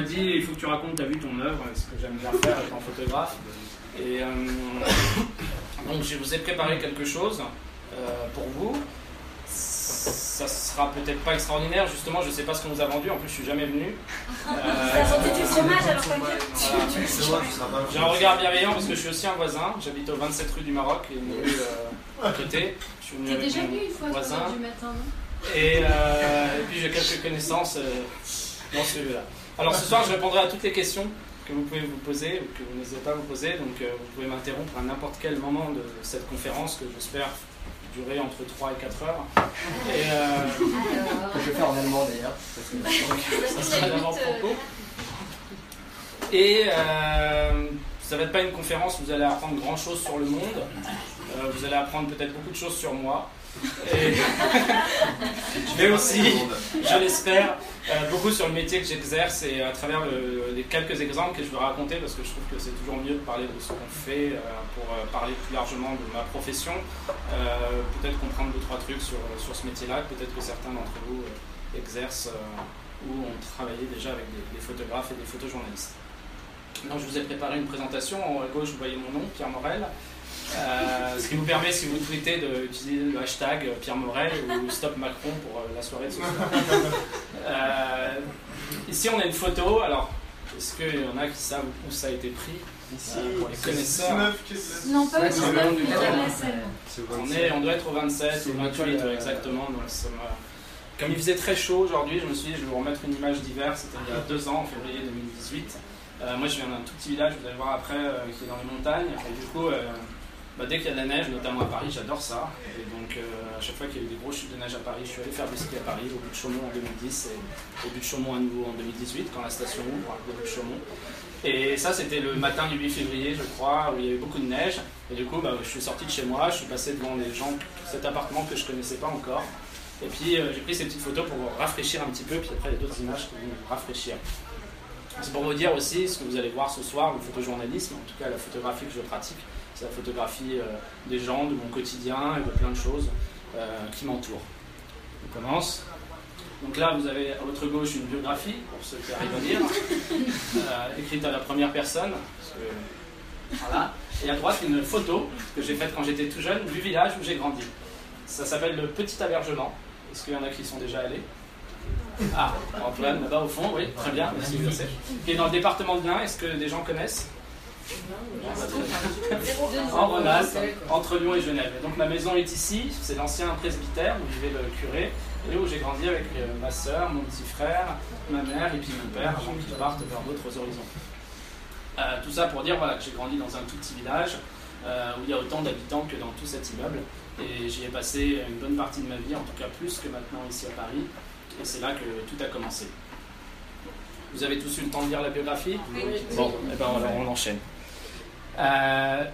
m'a dit il faut que tu racontes ta vue, ton œuvre, ce que j'aime bien faire étant photographe. Et euh, donc je vous ai préparé quelque chose euh, pour vous. Ça sera peut-être pas extraordinaire, justement, je sais pas ce qu'on nous a vendu, en plus je suis jamais venu. Euh, Ça sentait du fromage alors. Voilà. J'ai un regard bienveillant parce que je suis aussi un voisin, j'habite au 27 rue du Maroc, et une rue euh, à côté. Je suis venu T'es déjà venu une fois voisin. 3h du matin, non? Et, euh, et puis j'ai quelques connaissances euh, dans ce là Alors ce soir, je répondrai à toutes les questions que vous pouvez vous poser ou que vous n'hésitez pas à vous poser. Donc euh, vous pouvez m'interrompre à n'importe quel moment de cette conférence que j'espère durer entre 3 et 4 heures. Et euh, Que je fais en allemand d'ailleurs. ça sera l'avant-propos. Et euh, ça va être pas une conférence où vous allez apprendre grand chose sur le monde. Euh, vous allez apprendre peut-être beaucoup de choses sur moi. Je vais aussi, je l'espère, euh, beaucoup sur le métier que j'exerce et à travers le- les quelques exemples que je veux raconter parce que je trouve que c'est toujours mieux de parler de ce qu'on fait euh, pour euh, parler plus largement de ma profession. Peut-être comprendre deux trois trucs sur, sur ce métier-là, peut-être que certains d'entre vous exercent ou ont travaillé déjà avec des, des photographes et des photojournalistes. Donc je vous ai préparé une présentation. En haut à gauche, vous voyez mon nom, Pierre Morel. Euh, ce qui vous permet, si vous tweetez, d'utiliser le hashtag Pierre Morel ou Stop Macron pour euh, la soirée de ce soir. Euh, ici, on a une photo. Alors, est-ce qu'il y en a qui savent où ça a été pris? Euh, Pour les connaisseurs. Non, pas Ouais, au c'est cinéma, le nom du mais terrain. à la salle. On, est, on doit être au 27 C'est ou une 28 étoile, euh, exactement. donc ça m'a- Comme il faisait très chaud aujourd'hui, je me suis dit je vais vous remettre une image d'hiver. C'était il y a deux ans, en février 2018. Euh, moi je viens d'un tout petit village, vous allez voir après, euh, qui est dans les montagnes. Et du coup, euh, bah, dès qu'il y a de la neige, notamment à Paris, j'adore ça. Et donc euh, à chaque fois qu'il y a eu des grosses chutes de neige à Paris, je suis allé faire du ski à Paris, au but de Chaumont en 2010 et au but de Chaumont à nouveau en 2018 quand la station ouvre, au but de Chaumont. Et ça, c'était le matin du 8 février, je crois, où il y avait beaucoup de neige. Et du coup, bah, je suis sorti de chez moi, je suis passé devant les gens, cet appartement que je connaissais pas encore. Et puis, euh, j'ai pris ces petites photos pour rafraîchir un petit peu. Puis après, il y a d'autres images qui vont rafraîchir. C'est pour vous dire aussi ce que vous allez voir ce soir, le photojournalisme, en tout cas la photographie que je pratique. C'est la photographie euh, des gens, de mon quotidien et de plein de choses euh, qui m'entourent. On commence. Donc là, vous avez à votre gauche une biographie, pour ceux qui arrivent à lire, euh, écrite à la première personne. parce que- voilà. Et à droite, une photo que j'ai faite quand j'étais tout jeune du village où j'ai grandi. Ça s'appelle le Petit Abergement. Est-ce qu'il y en a qui sont déjà allés? Ah, Antoine, là-bas au fond, oui, très bien, merci, je sais. Qui est dans le département de l'Ain, est-ce que des gens connaissent? En Rhône-Alpes, entre Lyon et Genève. Et donc ma maison est ici, c'est l'ancien presbytère où vivait le curé, et où j'ai grandi avec euh, ma soeur, mon petit frère, ma mère et puis mon père, avant qu'ils partent vers d'autres horizons. Euh, tout ça pour dire voilà, que j'ai grandi dans un tout petit village euh, où il y a autant d'habitants que dans tout cet immeuble. Et j'y ai passé une bonne partie de ma vie, en tout cas plus que maintenant ici à Paris. Et c'est là que tout a commencé. Vous avez tous eu le temps de lire la biographie? Bon, eh ben, alors on enchaîne. Euh,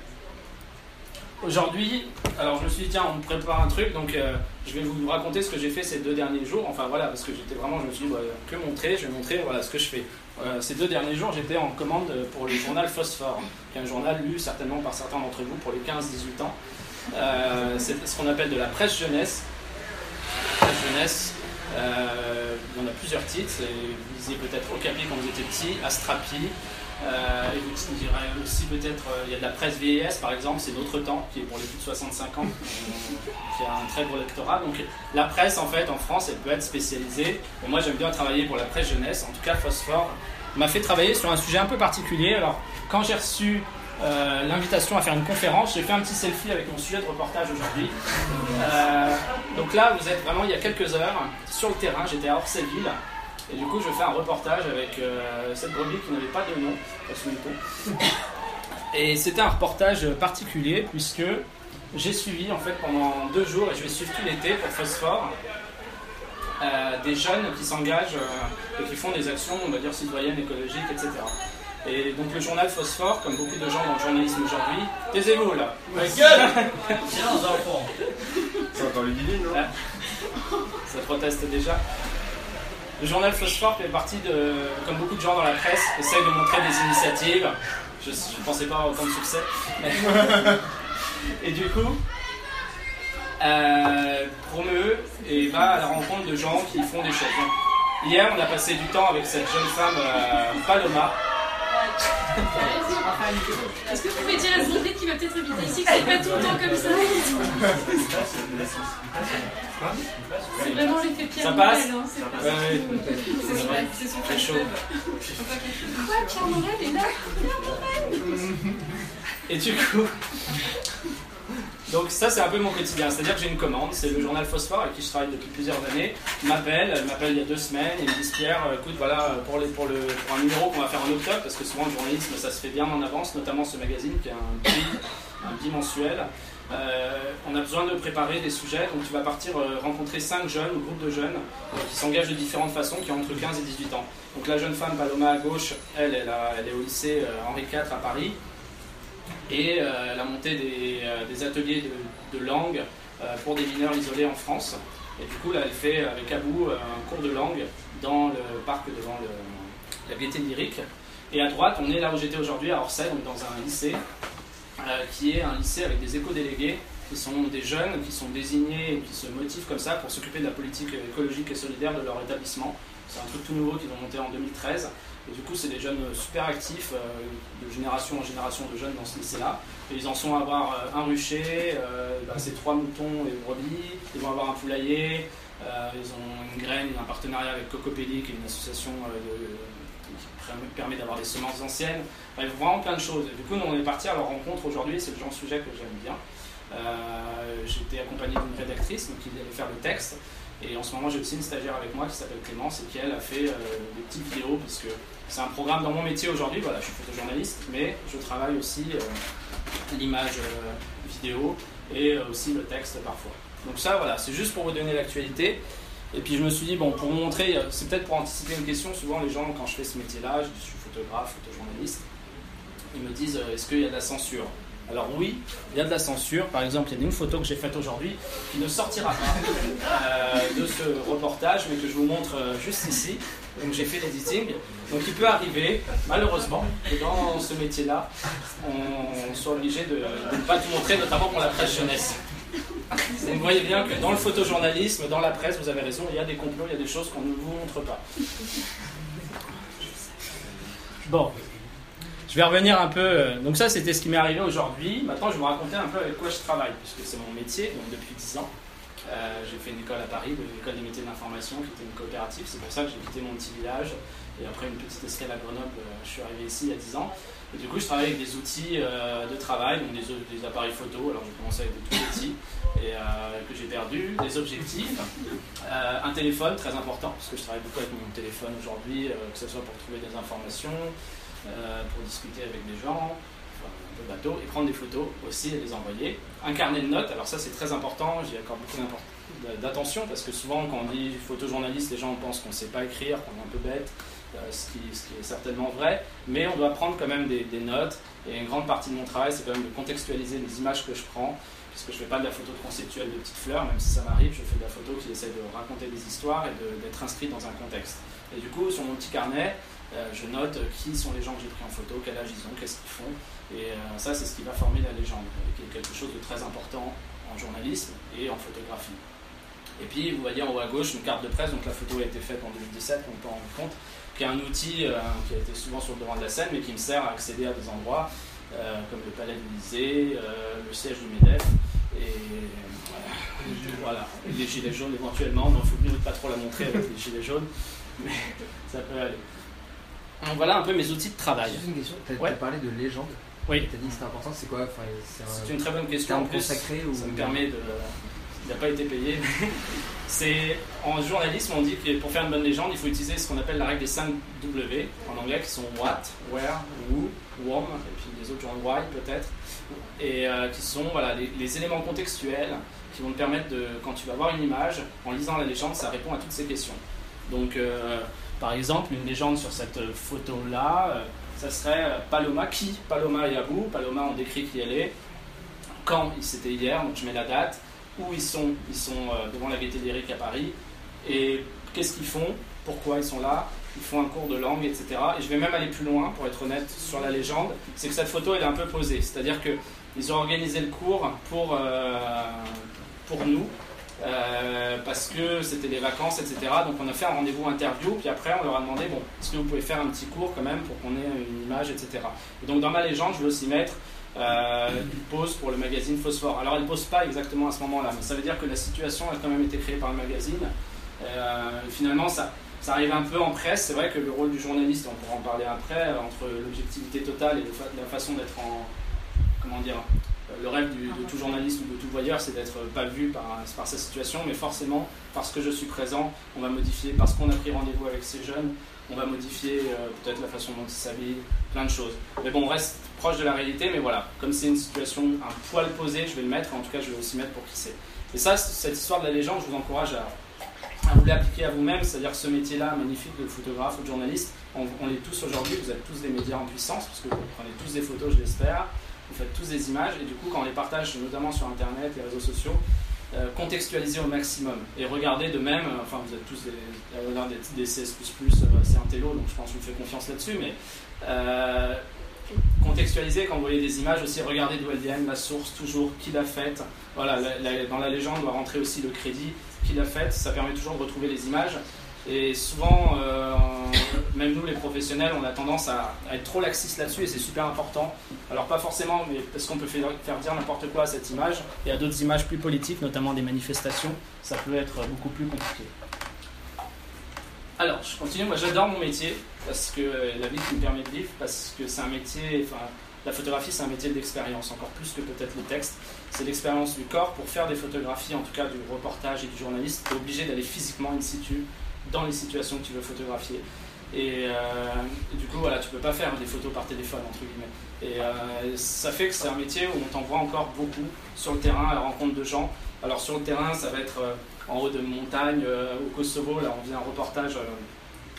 Aujourd'hui, alors je me suis dit, tiens, on prépare un truc, donc euh, je vais vous raconter ce que j'ai fait ces deux derniers jours. Enfin voilà, parce que j'étais vraiment, je me suis dit, bah, que montrer Je vais montrer voilà, ce que je fais. Euh, ces deux derniers jours, j'étais en commande pour le journal Phosphore, qui est un journal lu certainement par certains d'entre vous pour les 15-18 ans. C'est ce qu'on appelle de la presse jeunesse. Presse jeunesse, il y en a plusieurs titres. Vous lisiez peut-être Okapi quand vous étiez petit, Astrapi. Euh, et vous direz aussi peut-être, euh, il y a de la presse vieillesse par exemple, c'est Notre Temps, qui est pour les plus de 65 ans, euh, qui a un très gros lectorat. Donc la presse en fait en France, elle peut être spécialisée. Moi j'aime bien travailler pour la presse jeunesse, en tout cas Phosphore m'a fait travailler sur un sujet un peu particulier. Alors quand j'ai reçu euh, l'invitation à faire une conférence, j'ai fait un petit selfie avec mon sujet de reportage aujourd'hui. Donc là, vous êtes vraiment il y a quelques heures sur le terrain, j'étais à Orselville. Et du coup, je fais un reportage avec euh, cette brebis qui n'avait pas de nom, pas sous le ton. Et c'était un reportage particulier puisque j'ai suivi en fait pendant deux jours et je vais suivre tout l'été pour Phosphore euh, des jeunes qui s'engagent euh, et qui font des actions, on va dire citoyennes, écologiques, etc. Et donc le journal Phosphore, comme beaucoup de gens dans le journalisme aujourd'hui, taisez-vous là. Tiens, enfants. C'est encore le divin, non. Ça proteste déjà. Le journal Phosphore fait partie de, comme beaucoup de gens dans la presse, essaye de montrer des initiatives. Je ne pensais pas avoir autant de succès. et du coup, euh, promeut et va à la rencontre de gens qui font des choses. Hier, on a passé du temps avec cette jeune femme euh, Paloma. Est-ce que vous pouvez dire à ce qui va peut-être habiter ici que c'est pas tout le temps comme ça C'est vraiment l'effet Pierre Ça passe Morel, hein, c'est pas Ouais, C'est son- c'est son C'est chaud. Quoi, Pierre Morel est là Et du coup, donc ça c'est un peu mon quotidien, c'est-à-dire que j'ai une commande, c'est le journal Phosphore avec qui je travaille depuis plusieurs années, m'appelle, elle m'appelle il y a deux semaines et me disent Pierre, euh, écoute voilà pour, les, pour, le, pour un numéro qu'on va faire en octobre, parce que souvent le journalisme ça se fait bien en avance, notamment ce magazine qui est un bi, un. Euh, on a besoin de préparer des sujets, donc tu vas partir euh, rencontrer cinq jeunes ou groupes de jeunes euh, qui s'engagent de différentes façons, qui ont entre 15 et 18 ans. Donc la jeune femme Paloma à gauche, elle, elle, est au lycée euh, Henri IV à Paris et euh, elle a monté des, euh, des ateliers de, de langue euh, pour des mineurs isolés en France. Et du coup, là, elle fait avec Abou un cours de langue dans le parc devant le- la gaieté lyrique. Et à droite, on est là où j'étais aujourd'hui, à Orsay, donc dans un lycée, qui est un lycée avec des éco-délégués, qui sont des jeunes qui sont désignés et qui se motivent comme ça pour s'occuper de la politique écologique et solidaire de leur établissement. C'est un truc tout nouveau qu'ils ont monté en 2013. Et du coup, c'est des jeunes super actifs, euh, de génération en génération de jeunes dans ce lycée-là. Et ils en sont à avoir euh, un rucher, euh, bah, c'est trois moutons et brebis. Ils vont avoir un poulailler. ils ont une graine, un partenariat avec Cocopelli, qui est une association qui permet- d'avoir des semences anciennes. Bref, vraiment plein de choses. Et du coup, nous, on est parti à leur rencontre aujourd'hui. C'est le genre de sujet que j'aime bien. Euh, J'étais accompagné d'une rédactrice donc, qui allait faire le texte. Et en ce moment, j'ai aussi une stagiaire avec moi qui s'appelle Clémence et qui, elle, a fait euh, des petites vidéos, parce que c'est un programme dans mon métier aujourd'hui. Voilà, je suis photojournaliste, mais je travaille aussi euh, l'image vidéo et aussi le texte parfois. Donc ça, voilà, c'est juste pour vous donner l'actualité. Et puis je me suis dit, bon, pour vous montrer, c'est peut-être pour anticiper une question, souvent les gens, quand je fais ce métier-là, je suis photographe, photojournaliste, ils me disent, est-ce qu'il y a de la censure? Alors oui, il y a de la censure. Par exemple, il y a une photo que j'ai faite aujourd'hui qui ne sortira pas euh, de ce reportage, mais que je vous montre euh, juste ici. Donc j'ai fait l'editing. Donc il peut arriver, malheureusement, que dans ce métier-là, on soit obligé de, ne pas tout montrer, notamment pour la presse jeunesse. Vous voyez bien que dans le photojournalisme, dans la presse, vous avez raison, il y a des complots, il y a des choses qu'on ne vous montre pas. Bon, je vais revenir un peu. euh, Donc ça, c'était ce qui m'est arrivé aujourd'hui. Maintenant, je vais vous raconter un peu avec quoi je travaille, puisque c'est mon métier, donc depuis 10 ans. Euh, j'ai fait une école à Paris, l'école des métiers de l'information, qui était une coopérative. C'est pour ça que j'ai quitté mon petit village. Et après une petite escale à Grenoble, euh, je suis arrivé ici il y a 10 ans. Et du coup, je travaille avec des outils de travail, donc des, appareils photo. Alors, j'ai commencé avec des tout petits et, que j'ai perdu, des objectifs, un téléphone très important, parce que je travaille beaucoup avec mon téléphone aujourd'hui, que ce soit pour trouver des informations, euh, pour discuter avec des gens, enfin, un peu bateau, et prendre des photos aussi et les envoyer. Un carnet de notes, alors ça c'est très important, j'y accorde beaucoup d'attention parce que souvent quand on dit photojournaliste, les gens pensent qu'on ne sait pas écrire, qu'on est un peu bête, euh, ce, qui, est certainement vrai, mais on doit prendre quand même des, des notes, et une grande partie de mon travail c'est quand même de contextualiser les images que je prends, puisque je ne fais pas de la photo conceptuelle de petites fleurs, même si ça m'arrive, je fais de la photo qui essaie de raconter des histoires et d'être inscrit dans un contexte. Et du coup, sur mon petit carnet, je note qui sont les gens que j'ai pris en photo, quel âge ils ont, qu'est-ce qu'ils font. Et euh, ça, c'est ce qui va former la légende, qui est quelque chose de très important en journalisme et en photographie. Et puis, vous voyez en haut à gauche une carte de presse, donc la photo a été faite en 2017, on peut en rendre compte, qui est un outil euh, qui a été souvent sur le devant de la scène, mais qui me sert à accéder à des endroits euh, comme le palais de l'Élysée, euh, le siège du MEDEF, et euh, les gilets jaunes éventuellement. Non, il faut mieux pas trop la montrer avec les gilets jaunes, mais ça peut aller. Donc voilà un peu mes outils de travail. Juste une question, tu as, Ouais. parlé de légende. Oui. Tu as dit que c'était important, c'est quoi enfin, C'est C'est un une très bonne question. En plus, consacré ou... ça me permet de. Il n'a pas été payé. C'est en journalisme, on dit que pour faire une bonne légende, il faut utiliser ce qu'on appelle la règle des 5 W en anglais, qui sont what, where, who, whom, et puis les autres genre why peut-être, et euh, qui sont voilà les, les éléments contextuels qui vont te permettre de, quand tu vas voir une image, en lisant la légende, ça répond à toutes ces questions. Donc, euh, par exemple, une légende sur cette photo-là, euh, ça serait euh, Paloma, qui Paloma et Abou. Paloma, on décrit qui elle est. Quand c'était hier, donc je mets la date. Où ils sont Ils sont euh, devant la Gaîté lyrique à Paris. Et qu'est-ce qu'ils font? Pourquoi ils sont là? Ils font un cours de langue, etc. Et je vais même aller plus loin, pour être honnête, sur la légende. C'est que cette photo, elle est un peu posée. C'est-à-dire qu'ils ont organisé le cours pour, euh, pour nous. Euh, parce que c'était les vacances, etc. Donc on a fait un rendez-vous interview, puis après on leur a demandé, bon, est-ce que vous pouvez faire un petit cours quand même pour qu'on ait une image, etc. Et donc dans ma légende, je vais aussi mettre euh, une pause pour le magazine Phosphore. Alors elle ne pose pas exactement à ce moment-là, mais ça veut dire que la situation a quand même été créée par le magazine. Euh, finalement, ça, ça arrive un peu en presse. C'est vrai que le rôle du journaliste, on pourra en parler après, entre l'objectivité totale et la façon d'être en. Comment dire le rêve de tout journaliste ou de tout voyeur, c'est d'être pas vu par, par, sa situation, mais forcément, parce que je suis présent, on va modifier, parce qu'on a pris rendez-vous avec ces jeunes, on va modifier euh, peut-être la façon dont ils s'habillent, plein de choses. Mais bon, on reste proche de la réalité, mais voilà, comme c'est une situation un poil posé, je vais le mettre, en tout cas, je vais aussi mettre pour qui c'est. Et ça, cette histoire de la légende, je vous encourage à, vous l'appliquer à vous-même, c'est-à-dire ce métier-là magnifique de photographe ou de journaliste, on, on tous aujourd'hui, vous êtes tous des médias en puissance, parce que vous prenez tous des photos, je l'espère vous faites tous des images et du coup quand on les partage notamment sur internet, les réseaux sociaux, euh, contextualiser au maximum. Et regardez de même, euh, enfin vous êtes tous des, des, des CS++, euh, c'est un télo donc je pense vous fais confiance là-dessus, mais contextualiser quand vous voyez des images aussi, regardez d'où elles viennent, la source toujours, qui l'a faite, voilà, dans la légende doit rentrer aussi le crédit, qui l'a faite, ça permet toujours de retrouver les images et souvent, euh, même nous les professionnels, on a tendance à, être trop laxistes là-dessus et c'est super important. Alors pas forcément, mais parce qu'on peut faire, dire n'importe quoi à cette image et à d'autres images plus politiques, notamment des manifestations, ça peut être beaucoup plus compliqué. Alors, je continue. Moi, j'adore mon métier parce que la vie qui me permet de vivre, parce que c'est un métier. Enfin, la photographie, c'est un métier d'expérience, encore plus que peut-être le texte. C'est l'expérience du corps. Pour faire des photographies, en tout cas du reportage et du journaliste, obligé d'aller physiquement in situ dans les situations que tu veux photographier. Et, euh, du coup, voilà, tu peux pas faire des photos par téléphone, entre guillemets. Et euh, ça fait que c'est un métier où on t'envoie encore beaucoup sur le terrain à la rencontre de gens. Alors sur le terrain, ça va être euh, en haut de montagne, au Kosovo, là on vient un reportage,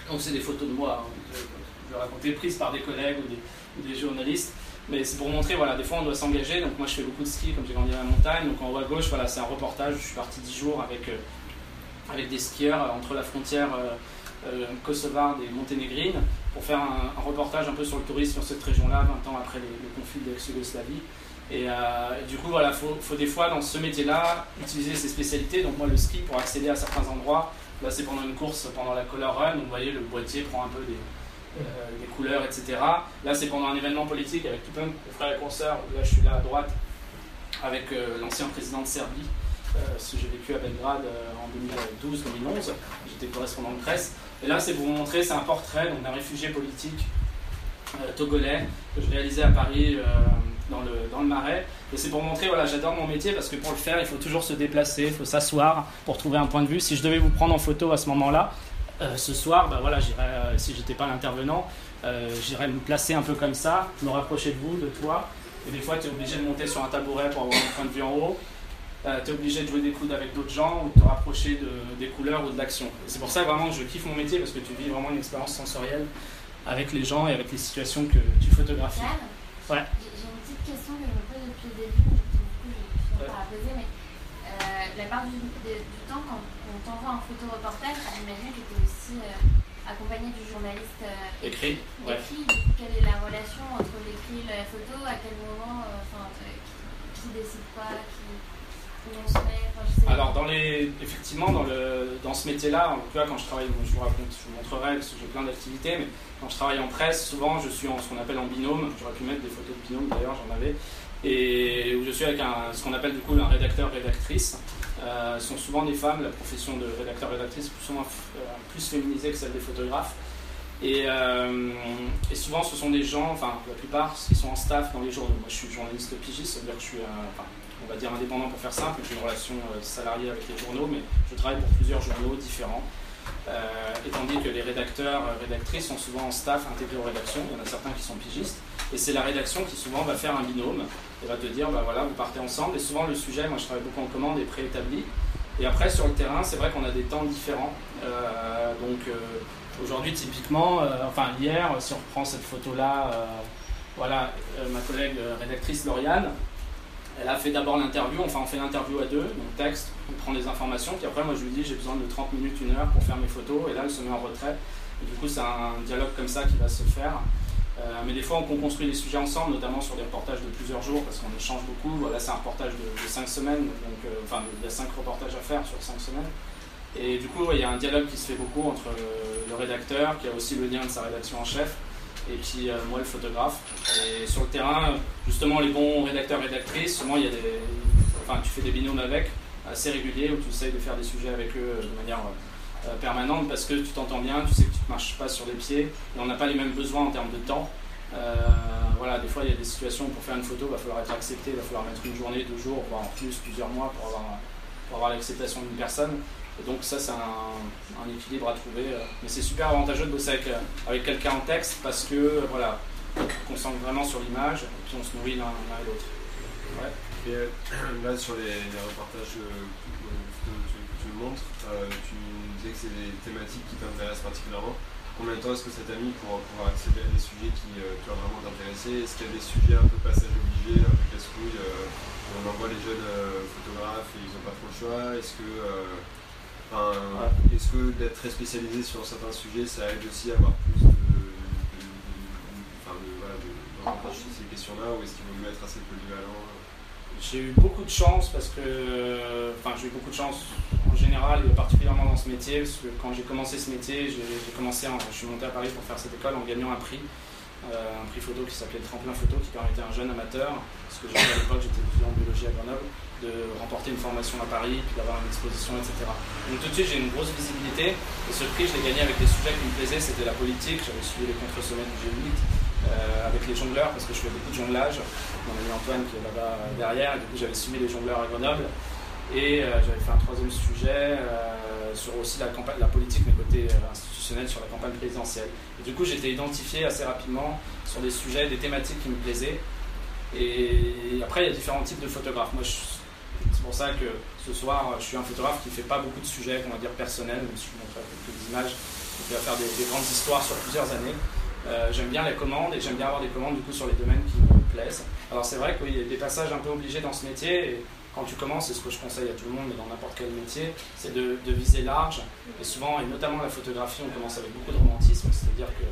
donc c'est des photos de moi, hein, je vais raconter, prises par des collègues ou des, journalistes. Mais c'est pour montrer, voilà, des fois on doit s'engager. Donc moi je fais beaucoup de ski, comme j'ai grandi à la montagne. Donc en haut à gauche, voilà, c'est un reportage. Je suis parti 10 jours avec avec des skieurs euh, entre la frontière euh, euh, kosovarde et monténégrine pour faire un, reportage un peu sur le tourisme sur cette région-là, 20 ans après le conflit de l'ex-Yougoslavie. Et, du coup, voilà, il faut, des fois dans ce métier-là utiliser ses spécialités. Donc moi, le ski, pour accéder à certains endroits, là c'est pendant une course, pendant la Color Run, donc vous voyez, le boîtier prend un peu des, couleurs, etc. Là c'est pendant un événement politique avec tout plein de frères et consoeurs. Là je suis là à droite avec l'ancien président de Serbie, ce que j'ai vécu à Belgrade euh, en 2012-2011. J'étais correspondant de presse. Et là, c'est pour vous montrer, c'est un portrait d'un réfugié politique euh, togolais que je réalisais à Paris dans, le, dans le Marais. Et c'est pour montrer, voilà, j'adore mon métier parce que pour le faire, il faut toujours se déplacer, il faut s'asseoir pour trouver un point de vue. Si je devais vous prendre en photo à ce moment-là, ce soir, bah voilà, si j'étais pas l'intervenant, j'irais me placer un peu comme ça, me rapprocher de vous, de toi. Et des fois, tu es obligé de monter sur un tabouret pour avoir un point de vue en haut. Euh, tu es obligé de jouer des coudes avec d'autres gens ou de te rapprocher de, des couleurs ou de l'action. C'est pour ça vraiment que je kiffe mon métier parce que tu vis vraiment une expérience sensorielle avec les gens et avec les situations que tu photographies. Ouais. J'ai une petite question que je me pose depuis le début, du coup je vais la poser, mais euh, la part du, temps quand on t'envoie un photoreportage, j'imagine que tu es aussi euh, accompagné du journaliste écrit. Ouais. Quelle est la relation entre l'écrit et la photo? À quel moment qui, qui décide quoi qui... Alors, dans les, effectivement, dans, le, dans ce métier-là, en tout cas, quand je travaille, je vous raconte, je vous montrerai parce que j'ai plein d'activités, mais quand je travaille en presse, souvent je suis en ce qu'on appelle en binôme. J'aurais pu mettre des photos de binôme d'ailleurs, j'en avais. Et où je suis avec un, ce qu'on appelle du coup un rédacteur-rédactrice. Euh, sont souvent des femmes, la profession de rédacteur-rédactrice plus, euh, plus féminisée que celle des photographes. Et, euh, et, souvent, ce sont des gens, enfin, la plupart, qui sont en staff dans les journaux. Moi, je suis journaliste pigiste, ça veut dire que je suis, enfin, on va dire indépendant pour faire simple, j'ai une relation euh, salariée avec les journaux, mais je travaille pour plusieurs journaux différents. Euh, et tandis que les rédacteurs, euh, rédactrices sont souvent en staff intégrés aux rédactions, il y en a certains qui sont pigistes, et c'est la rédaction qui souvent va faire un binôme et va te dire, bah voilà, vous partez ensemble, et souvent le sujet, moi je travaille beaucoup en commande, est préétabli. Et après sur le terrain, c'est vrai qu'on a des temps différents. donc aujourd'hui typiquement, enfin hier, si on reprend cette photo-là, voilà, ma collègue rédactrice Lauriane, elle a fait d'abord l'interview, enfin on fait l'interview à deux, donc texte, on prend des informations, puis après moi je lui dis j'ai besoin de 30 minutes, une heure pour faire mes photos, et là elle se met en retrait. Et du coup c'est un dialogue comme ça qui va se faire. Euh, mais des fois, on construit des sujets ensemble, notamment sur des reportages de plusieurs jours, parce qu'on échange beaucoup. Voilà, c'est un reportage de, 5 semaines, donc euh, enfin, il y a 5 reportages à faire sur 5 semaines. Et du coup, il y a un dialogue qui se fait beaucoup entre le, rédacteur, qui a aussi le lien de sa rédaction en chef, et puis euh, moi, le photographe. Et sur le terrain, justement, les bons rédacteurs, rédactrices, souvent, il y a des, enfin, tu fais des binômes avec, assez réguliers, où tu essayes de faire des sujets avec eux de manière euh, permanente parce que tu t'entends bien, tu sais que tu ne marches pas sur les pieds, et on n'a pas les mêmes besoins en termes de temps. Euh, voilà, des fois il y a des situations où pour faire une photo, il va falloir être accepté, il va falloir mettre une journée, deux jours, voire en plus plusieurs mois pour avoir, pour avoir l'acceptation d'une personne. Et donc ça c'est un, équilibre à trouver. Euh. Mais c'est super avantageux de bosser avec, avec quelqu'un en texte parce que voilà, on concentre vraiment sur l'image et puis on se nourrit l'un et l'autre. Et là sur les, reportages que, tu montres, tu que c'est des thématiques qui t'intéressent particulièrement. Combien de temps est-ce que ça t'a mis pour pouvoir accéder à des sujets qui euh, doivent vraiment t'intéresser Est-ce qu'il y a des sujets un peu passage obligé, un peu casse-couille euh, On envoie les jeunes euh, photographes et ils n'ont pas trop le choix? Est-ce que, est que d'être très spécialisé sur certains sujets, ça aide aussi à avoir plus de, de, sur ces questions-là Ou est-ce qu'il vaut mieux être assez polyvalent? J'ai eu beaucoup de chance parce que, enfin, j'ai eu beaucoup de chance en général et particulièrement dans ce métier parce que quand j'ai commencé ce métier, j'ai commencé, je suis monté à Paris pour faire cette école en gagnant un prix, un prix photo qui s'appelait Tremplin Photo qui permettait à un jeune amateur, parce que à l'époque j'étais étudiant en biologie à Grenoble, de remporter une formation à Paris, puis d'avoir une exposition, etc. Donc tout de suite j'ai une grosse visibilité et ce prix je l'ai gagné avec des sujets qui me plaisaient, c'était la politique, j'avais suivi les contre-sommets du G8, euh, avec les jongleurs parce que je fais beaucoup de jonglage. Mon ami Antoine qui est là-bas derrière, et du coup j'avais suivi les jongleurs à Grenoble. Et euh, j'avais fait un troisième sujet euh, sur aussi la, politique, mais côté institutionnel, sur la campagne présidentielle. Et du coup, j'étais identifié assez rapidement sur des sujets, des thématiques qui me plaisaient. Et après, il y a différents types de photographes. Moi, c'est pour ça que ce soir, je suis un photographe qui ne fait pas beaucoup de sujets, on va dire personnels, même si je montre quelques images, qui va faire des, grandes histoires sur plusieurs années. Euh, j'aime bien les commandes et j'aime bien avoir des commandes du coup sur les domaines qui me plaisent. Alors c'est vrai qu'il y a des passages un peu obligés dans ce métier quand tu commences, c'est ce que je conseille à tout le monde, mais dans n'importe quel métier, c'est de, viser large. Et souvent, et notamment la photographie, on commence avec beaucoup de romantisme, c'est-à-dire que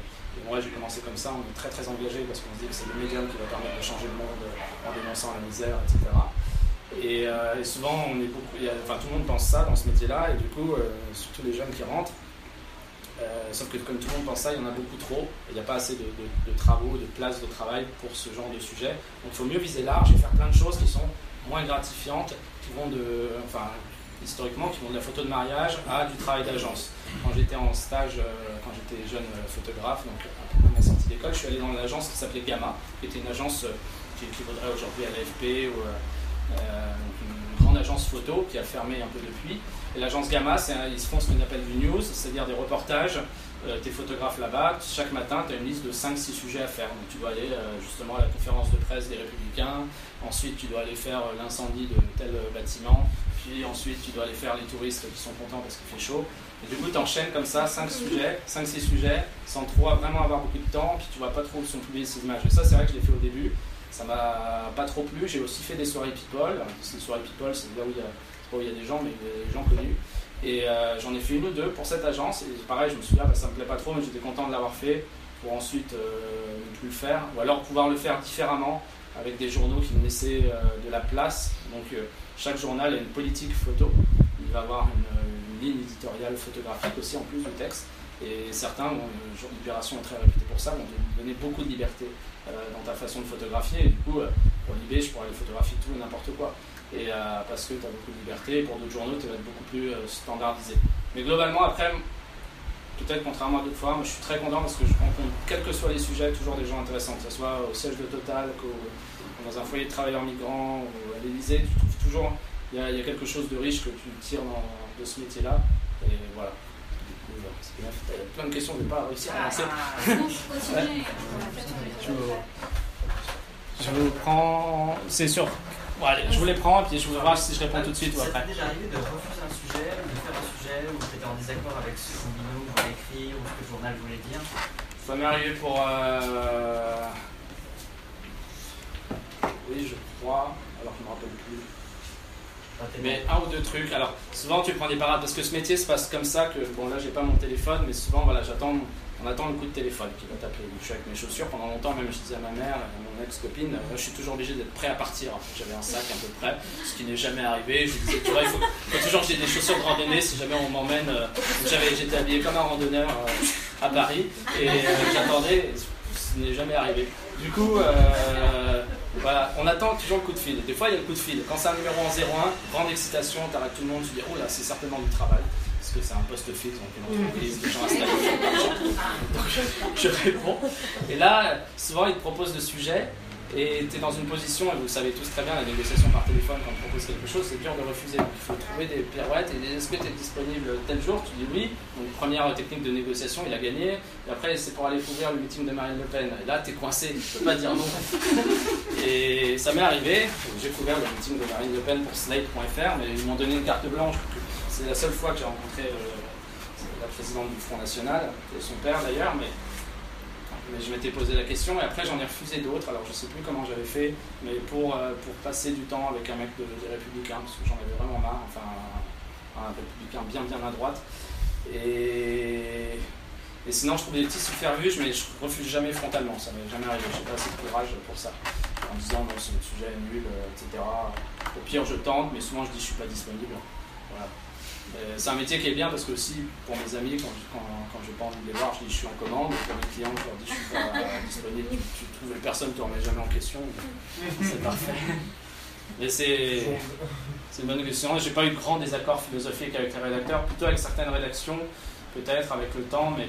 moi j'ai commencé comme ça, on est très très engagé parce qu'on se dit que c'est le médium qui va permettre de changer le monde en dénonçant la misère, etc. Euh, et, souvent, on est beaucoup, enfin, tout le monde pense ça dans ce métier-là, et du coup, euh, surtout les jeunes qui rentrent, euh, sauf que comme tout le monde pense ça, il y en a beaucoup trop. Il n'y a pas assez de, travaux, de places de travail pour ce genre de sujet. Donc il faut mieux viser large et faire plein de choses qui sont moins gratifiantes, qui vont de, enfin, historiquement, qui vont de la photo de mariage à du travail d'agence. Quand j'étais en stage, euh, quand j'étais jeune euh, photographe, donc à ma sortie d'école, je suis allé dans l'agence qui s'appelait Gamma, qui était une agence qui équivaudrait aujourd'hui à l'AFP ou une grande agence photo qui a fermé un peu depuis. L'agence Gamma, ils se font ce qu'on appelle du news, c'est-à-dire des reportages. Euh, tu es photographe là-bas, chaque matin, tu as une liste de 5-6 sujets à faire. Donc tu dois aller euh, justement à la conférence de presse des Républicains, ensuite tu dois aller faire euh, l'incendie de tel bâtiment, puis ensuite tu dois aller faire les touristes qui sont contents parce qu'il fait chaud. Et du coup, tu enchaînes comme ça 5 sujets, 5-6 sujets, sans trop vraiment avoir beaucoup de temps, puis tu vois pas trop où sont publiées ces images. Et ça, c'est vrai que je l'ai fait au début, ça m'a pas trop plu. J'ai aussi fait des soirées people. Ces soirées people, c'est là où il y a il y a des gens, mais des gens connus. Et euh, j'en ai fait une ou deux pour cette agence. Et pareil, je me suis dit, ah, bah, ça me plaît pas trop, mais j'étais content de l'avoir fait pour ensuite euh, ne plus le faire. Ou alors pouvoir le faire différemment avec des journaux qui me laissaient euh, de la place. Donc chaque journal a une politique photo. Il va avoir une, ligne éditoriale photographique aussi en plus du texte. Et certains, bon, Libération est très réputé pour ça, vont te donner beaucoup de liberté dans ta façon de photographier. Et du coup, pour Libé, je pourrais aller photographier tout et n'importe quoi et euh, parce que tu as beaucoup de liberté. Et pour d'autres journaux, tu vas être beaucoup plus euh, standardisé. Mais globalement, après, peut-être contrairement à d'autres fois, moi, je suis très content parce que je rencontre, quels que soient les sujets, toujours des gens intéressants, que ce soit au siège de Total, qu'au, dans un foyer de travailleurs migrants ou à l'Elysée, tu trouves toujours, il y, a, quelque chose de riche que tu tires de ce métier-là. Et voilà. Il y a plein de questions, je ne vais pas réussir à avancer. je, vous prends. C'est sûr. Bon, allez, je vous les prends et puis je vous voir si je réponds tout de suite ou après. Ça déjà arrivé de refuser un sujet ou de faire un sujet où tu étais en désaccord avec ce que binôme voulait écrire ou ce que le journal voulait dire? Ça m'est arrivé pour. Euh... Oui, je crois, alors je ne me rappelle plus. Mais un ou deux trucs. Alors, souvent tu prends des parades parce que ce métier se passe comme ça que, bon là j'ai pas mon téléphone, mais souvent voilà, j'attends on attend le coup de téléphone qui va t'appeler. Je suis avec mes chaussures pendant longtemps, même je disais à ma mère, à mon ex-copine, euh, je suis toujours obligé d'être prêt à partir. J'avais un sac un peu prêt, ce qui n'est jamais arrivé. Je disais, tu vois, il faut, toujours que j'ai des chaussures de randonnée si jamais on m'emmène. euh, j'avais, j'étais habillé comme un randonneur euh, à Paris et euh, j'attendais, ce n'est jamais arrivé. Du coup, voilà, on attend toujours le coup de fil. Des fois, il y a le coup de fil. Quand c'est un numéro en 01, grande excitation, t'arrêtes tout le monde, tu dis, oh là, c'est certainement du travail. Que c'est un poste fixe, donc une entreprise, des gens installés. Donc je, je réponds. Et là, souvent, ils te proposent le sujet. Et tu es dans une position, et vous savez tous très bien, la négociation par téléphone, quand on propose quelque chose, c'est dur de refuser. Donc il faut trouver des pirouettes. Et est-ce que tu es disponible tel jour? Tu dis oui. Donc première technique de négociation, il a gagné. Et après, c'est pour aller couvrir le meeting de Marine Le Pen. Et là, tu es coincé, tu peux pas dire non. Et ça m'est arrivé. J'ai couvert le meeting de Marine Le Pen pour Slate.fr, mais ils m'ont donné une carte blanche. C'est la seule fois que j'ai rencontré euh, la présidente du Front National, et son père d'ailleurs, mais je m'étais posé la question et après j'en ai refusé d'autres. Alors je sais plus comment j'avais fait, mais pour, euh, pour passer du temps avec un mec de- des Républicains, parce que j'en avais vraiment marre, enfin un, Républicain bien bien à droite. Et, et sinon je trouve des petits subterfuges, mais je refuse jamais frontalement, ça m'est jamais arrivé. J'ai pas assez de courage pour ça. En disant non, le sujet est nul, euh, etc. Au pire, je tente, mais souvent je dis je suis pas disponible. Voilà. Euh, C'est un métier qui est bien parce que aussi pour mes amis, quand, je- quand, quand j'ai pas envie de les voir, je dis je suis en commande. Pour mes clients, je leur dis je suis pas disponible. Tu, trouves les personnes, tu ne remets jamais en question. C'est parfait. Mais c'est une bonne question. J'ai pas eu de grand désaccord philosophique avec les rédacteurs, plutôt avec certaines rédactions, peut-être avec le temps, mais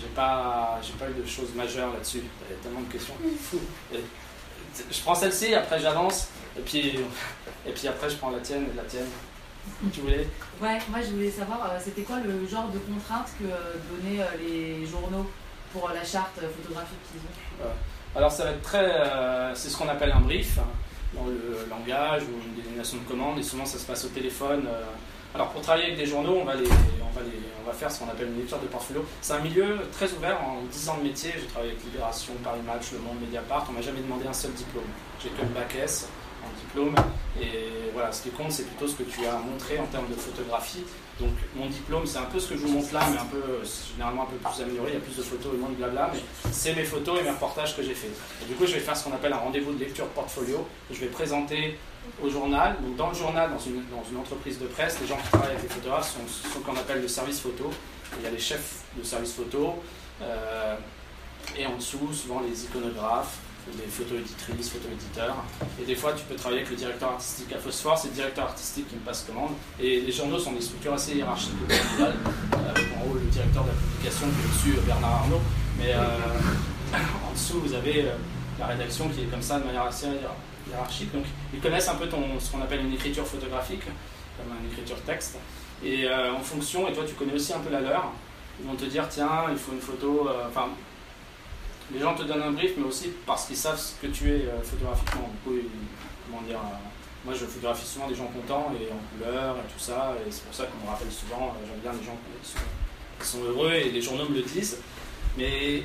j'ai pas, pas eu de choses majeures là-dessus. Il y a tellement de questions. Je prends celle-ci, après j'avance, et puis, et puis après je prends la tienne et la tienne. Tu voulais Ouais, moi je voulais savoir, euh, c'était quoi le genre de contraintes que euh, donnaient euh, les journaux pour la charte photographique qu'ils ont Alors ça va être très... c'est ce qu'on appelle un brief, hein, dans le langage ou une désignation de commande, et souvent ça se passe au téléphone. Alors pour travailler avec des journaux, on va, les, on va, les, on va faire ce qu'on appelle une lecture de portfolio. C'est un milieu très ouvert, en 10 ans de métier, j'ai travaillé avec Libération, Paris Match, Le Monde, Mediapart, on m'a jamais demandé un seul diplôme. J'ai que le bac S et voilà, ce qui compte c'est plutôt ce que tu as montré en termes de photographie. Donc mon diplôme, c'est un peu ce que je vous montre là, mais un peu, euh, généralement un peu plus amélioré, il y a plus de photos et moins de blabla, mais c'est mes photos et mes reportages que j'ai fait. Et du coup, je vais faire ce qu'on appelle un rendez-vous de lecture portfolio. Je vais présenter au journal. Donc, dans le journal, dans une, entreprise de presse, les gens qui travaillent avec les photographes sont ce qu'on appelle le service photo. Il y a les chefs de service photo. euh, et en dessous, souvent les iconographes, les photo-éditrices, photo-éditeurs. Et des fois, tu peux travailler avec le directeur artistique à Phosphore, c'est le directeur artistique qui me passe commande. Et les journaux sont des structures assez hiérarchiques au Portugal, avec en haut le directeur de la publication, qui est au-dessus euh, Bernard Arnault. Mais euh, en dessous, vous avez euh, la rédaction qui est comme ça, de manière assez hiér- hiérarchique. Donc, ils connaissent un peu ce qu'on appelle une écriture photographique, comme une écriture texte. Et euh, en fonction, et toi, tu connais aussi un peu la leur, ils vont te dire tiens, il faut une photo. euh, les gens te donnent un brief, mais aussi parce qu'ils savent ce que tu es euh, photographiquement. Du coup, comment dire, euh, moi je photographie souvent des gens contents et en couleur et tout ça, et c'est pour ça qu'on me rappelle souvent, euh, j'aime bien les gens qui sont, heureux et les journaux me le disent. Mais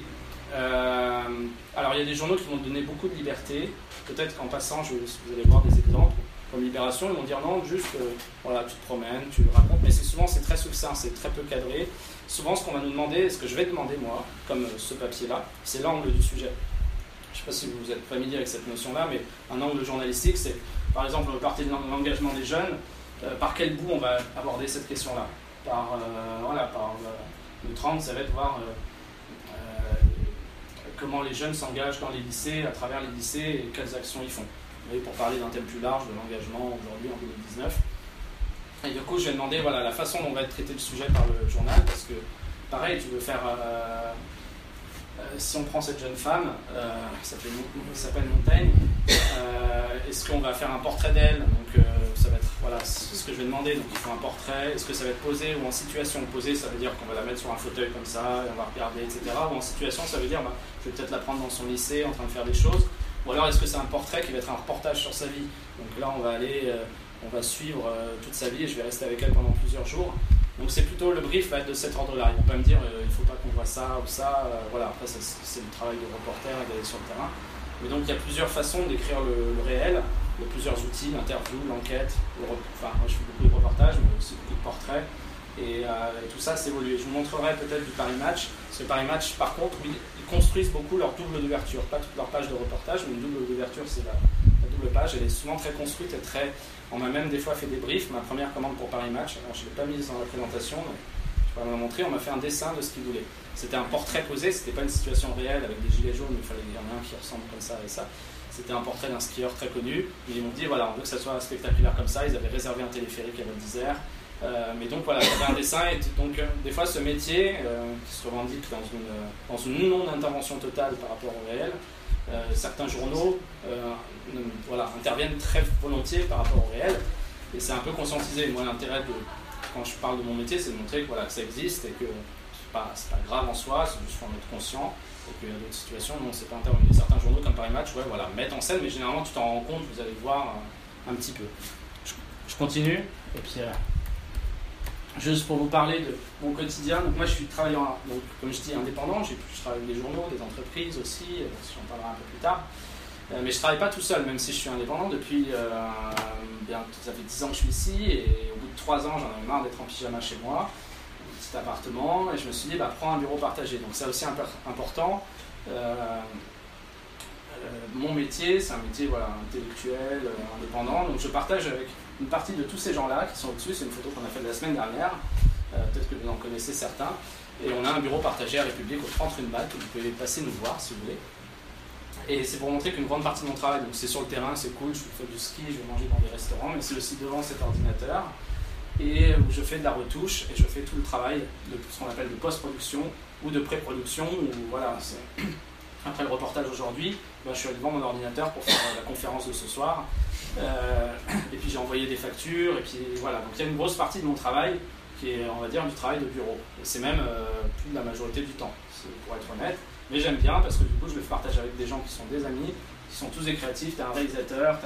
alors il y a des journaux qui vont te donner beaucoup de liberté. Peut-être qu'en passant, je, vous allez voir des exemples. Comme Libération, ils vont dire non, juste voilà, tu te promènes, tu le racontes, mais souvent c'est très succinct, c'est très peu cadré. Souvent, ce qu'on va nous demander, ce que je vais demander moi, comme euh, ce papier-là, c'est l'angle du sujet. Je ne sais pas si vous êtes familier avec cette notion-là, mais un angle journalistique, c'est par exemple, partir de l'engagement des jeunes. euh, par quel bout on va aborder cette question-là? Par euh, voilà, par le 30, ça va être voir comment les jeunes s'engagent dans les lycées, à travers les lycées, et quelles actions ils font. Vous voyez, pour parler d'un thème plus large de l'engagement aujourd'hui en 2019. Et du coup, je vais demander voilà, la façon dont va être traité le sujet par le journal, parce que pareil, tu veux faire. euh, euh, si on prend cette jeune femme, euh, qui s'appelle Montaigne, euh, est-ce qu'on va faire un portrait d'elle? Donc ça va être voilà, ce que je vais demander. Donc il faut un portrait. Est-ce que ça va être posé ou en situation Posé, ça veut dire qu'on va la mettre sur un fauteuil comme ça et on va regarder, etc. Ou en situation, ça veut dire bah, je vais peut-être la prendre dans son lycée en train de faire des choses. Ou alors est-ce que c'est un portrait qui va être un reportage sur sa vie? Donc là, on va aller, on va suivre euh, toute sa vie et je vais rester avec elle pendant plusieurs jours. Donc c'est plutôt le brief de cet ordre-là. Ils vont pas me dire euh, il faut pas qu'on voit ça ou ça. euh, voilà, après c'est c'est le travail de reporter d'aller sur le terrain. Mais donc il y a plusieurs façons d'écrire le, réel. Il y a plusieurs outils, l'interview, l'enquête. le Enfin, moi je fais beaucoup de reportages, mais aussi beaucoup de portraits. Et, tout ça s'est évolué. Je vous montrerai peut-être du Paris Match. Ce Paris Match, par contre, ils construisent beaucoup leur double d'ouverture. Pas toute leur page de reportage, mais une double d'ouverture, c'est la double page. Elle est souvent très construite et très. On m'a même des fois fait des briefs. Ma première commande pour Paris Match, alors je ne l'ai pas mise dans la présentation, mais je vais vous la montrer. On m'a fait un dessin de ce qu'ils voulaient. C'était un portrait posé, c'était pas une situation réelle avec des gilets jaunes, il fallait y en a un qui ressemble comme ça et ça. C'était un portrait d'un skieur très connu. Ils m'ont dit voilà, on veut que ça soit spectaculaire comme ça. Ils avaient réservé un téléphérique à Val d'Isère. Euh, mais donc voilà, avait un dessin. Et donc, euh, des fois, ce métier euh, qui se revendique dans une, dans une non-intervention totale par rapport au réel, certains journaux euh, voilà, interviennent très volontiers par rapport au réel. Et c'est un peu conscientisé. Moi, l'intérêt de, quand je parle de mon métier, c'est de montrer que, voilà, ça existe et que c'est pas, pas grave en soi, c'est juste en être conscient. Et qu'il y a d'autres situations, non, c'est pas intervenu. Certains journaux comme Paris Match, ouais, voilà, mettent en scène, mais généralement tu t'en rends compte, vous allez voir euh, un petit peu. Je, je continue, et puis euh, juste pour vous parler de mon quotidien. Donc moi je suis travailleur, donc, comme je dis, indépendant, je travaille avec des journaux, des entreprises aussi, euh, j'en parlerai un peu plus tard. Euh, mais je travaille pas tout seul, même si je suis indépendant. Depuis euh, bien, ça fait 10 ans que je suis ici, et au bout de 3 ans j'en avais marre d'être en pyjama chez moi petit appartement. Et je me suis dit bah, prends un bureau partagé. Donc c'est aussi imper- important. Mon métier c'est un métier voilà, intellectuel indépendant. Donc je partage avec une partie de tous ces gens là qui sont au-dessus c'est une photo qu'on a faite la semaine dernière Euh, peut-être que vous en connaissez certains et on a un bureau partagé à République au 30 rue de Bac vous pouvez passer nous voir si vous voulez et c'est pour montrer qu'une grande partie de mon travail, donc c'est sur le terrain, c'est cool, je fais du ski, je vais manger dans des restaurants, mais c'est aussi devant cet ordinateur et où je fais de la retouche et je fais tout le travail de ce qu'on appelle de post-production ou de pré-production. Voilà, après le reportage aujourd'hui, ben, je suis devant mon ordinateur pour faire la conférence de ce soir. Euh, et puis j'ai envoyé des factures. Et puis voilà, donc il y a une grosse partie de mon travail qui est, on va dire, du travail de bureau. C'est même euh, plus de la majorité du temps, pour être honnête. Mais j'aime bien parce que du coup, je le partage avec des gens qui sont des amis, qui sont tous des créatifs. Tu as un réalisateur, tu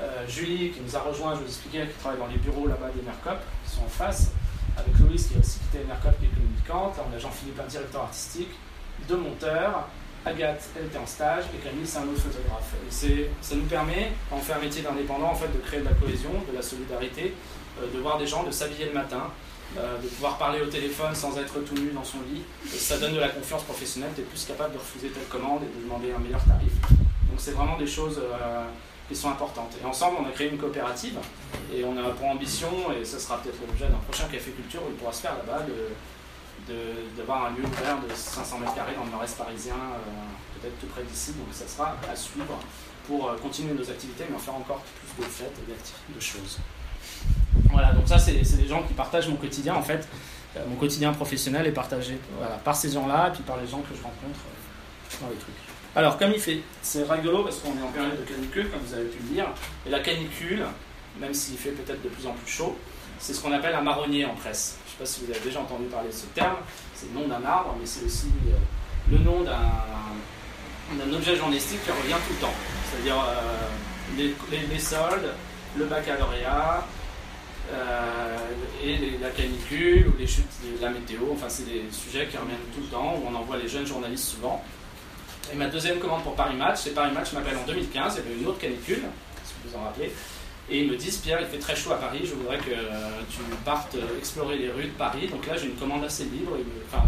euh, Julie qui nous a rejoint, je vous expliquais, qui travaille dans les bureaux là-bas des Mercop, qui sont en face, avec Louis qui a aussi quitté les Mercop, qui est communicante. Là, on a Jean-Philippe, un directeur artistique, deux monteurs, Agathe, elle était en stage, et Camille, c'est un autre photographe. Et ça nous permet, quand on fait un métier d'indépendant, en fait, de créer de la cohésion, de la solidarité, euh, de voir des gens, de s'habiller le matin, euh, de pouvoir parler au téléphone sans être tout nu dans son lit. Et ça donne de la confiance professionnelle, tu es plus capable de refuser telle commande et de demander un meilleur tarif. Donc c'est vraiment des choses euh, qui sont importantes. Et ensemble, on a créé une coopérative et on a pour ambition, et ce sera peut-être l'objet d'un prochain café culture où il pourra se faire là-bas, d'avoir un lieu ouvert de 500 mètres carrés dans le nord-est parisien, euh, peut-être tout près d'ici. Donc ça sera à suivre pour euh, continuer nos activités, mais en faire encore plus de fêtes et de choses. Voilà, donc ça, c'est des gens qui partagent mon quotidien en fait. Euh, mon quotidien professionnel est partagé voilà, par ces gens-là, puis par les gens que je rencontre dans les trucs. Alors, comme il fait, c'est rigolo parce qu'on est en période de canicule, comme vous avez pu le dire, et la canicule, même s'il fait peut-être de plus en plus chaud, c'est ce qu'on appelle un marronnier en presse. Je ne sais pas si vous avez déjà entendu parler de ce terme, c'est le nom d'un arbre, mais c'est aussi euh, le nom d'un objet journalistique qui revient tout le temps. C'est-à-dire euh, les, soldes, le baccalauréat, euh, et la canicule ou les chutes de la météo. Enfin, c'est des sujets qui reviennent tout le temps, où on envoie les jeunes journalistes souvent. Et ma deuxième commande pour Paris Match, c'est Paris Match m'appelle en 2015, il y avait une autre canicule, si vous vous en rappelez. Et ils me disent, Pierre, il fait très chaud à Paris, je voudrais que euh, tu partes euh, explorer les rues de Paris. Donc là, j'ai une commande assez libre, enfin,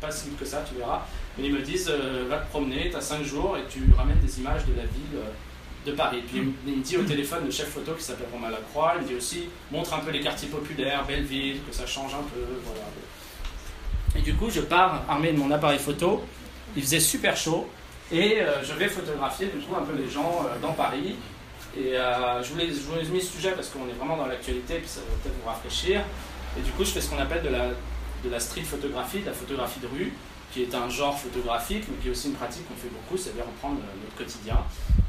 pas si libre que ça, tu verras. Mais ils me disent, euh, va te promener, tu as 5 jours et tu ramènes des images de la ville de Paris. Puis me- il me dit au téléphone le chef photo qui s'appelle Romain Lacroix, il me dit aussi, montre un peu les quartiers populaires, Belleville, que ça change un peu. Voilà. Et du coup, je pars armé de mon appareil photo, il faisait super chaud. Et je vais photographier du coup un peu les gens dans Paris. Et euh, je, voulais, je vous ai mis ce sujet parce qu'on est vraiment dans l'actualité, puis ça va peut-être vous rafraîchir. Et du coup, je fais ce qu'on appelle de la, de la street photographie, de la photographie de rue, qui est un genre photographique, mais qui est aussi une pratique qu'on fait beaucoup, c'est-à-dire reprendre notre quotidien,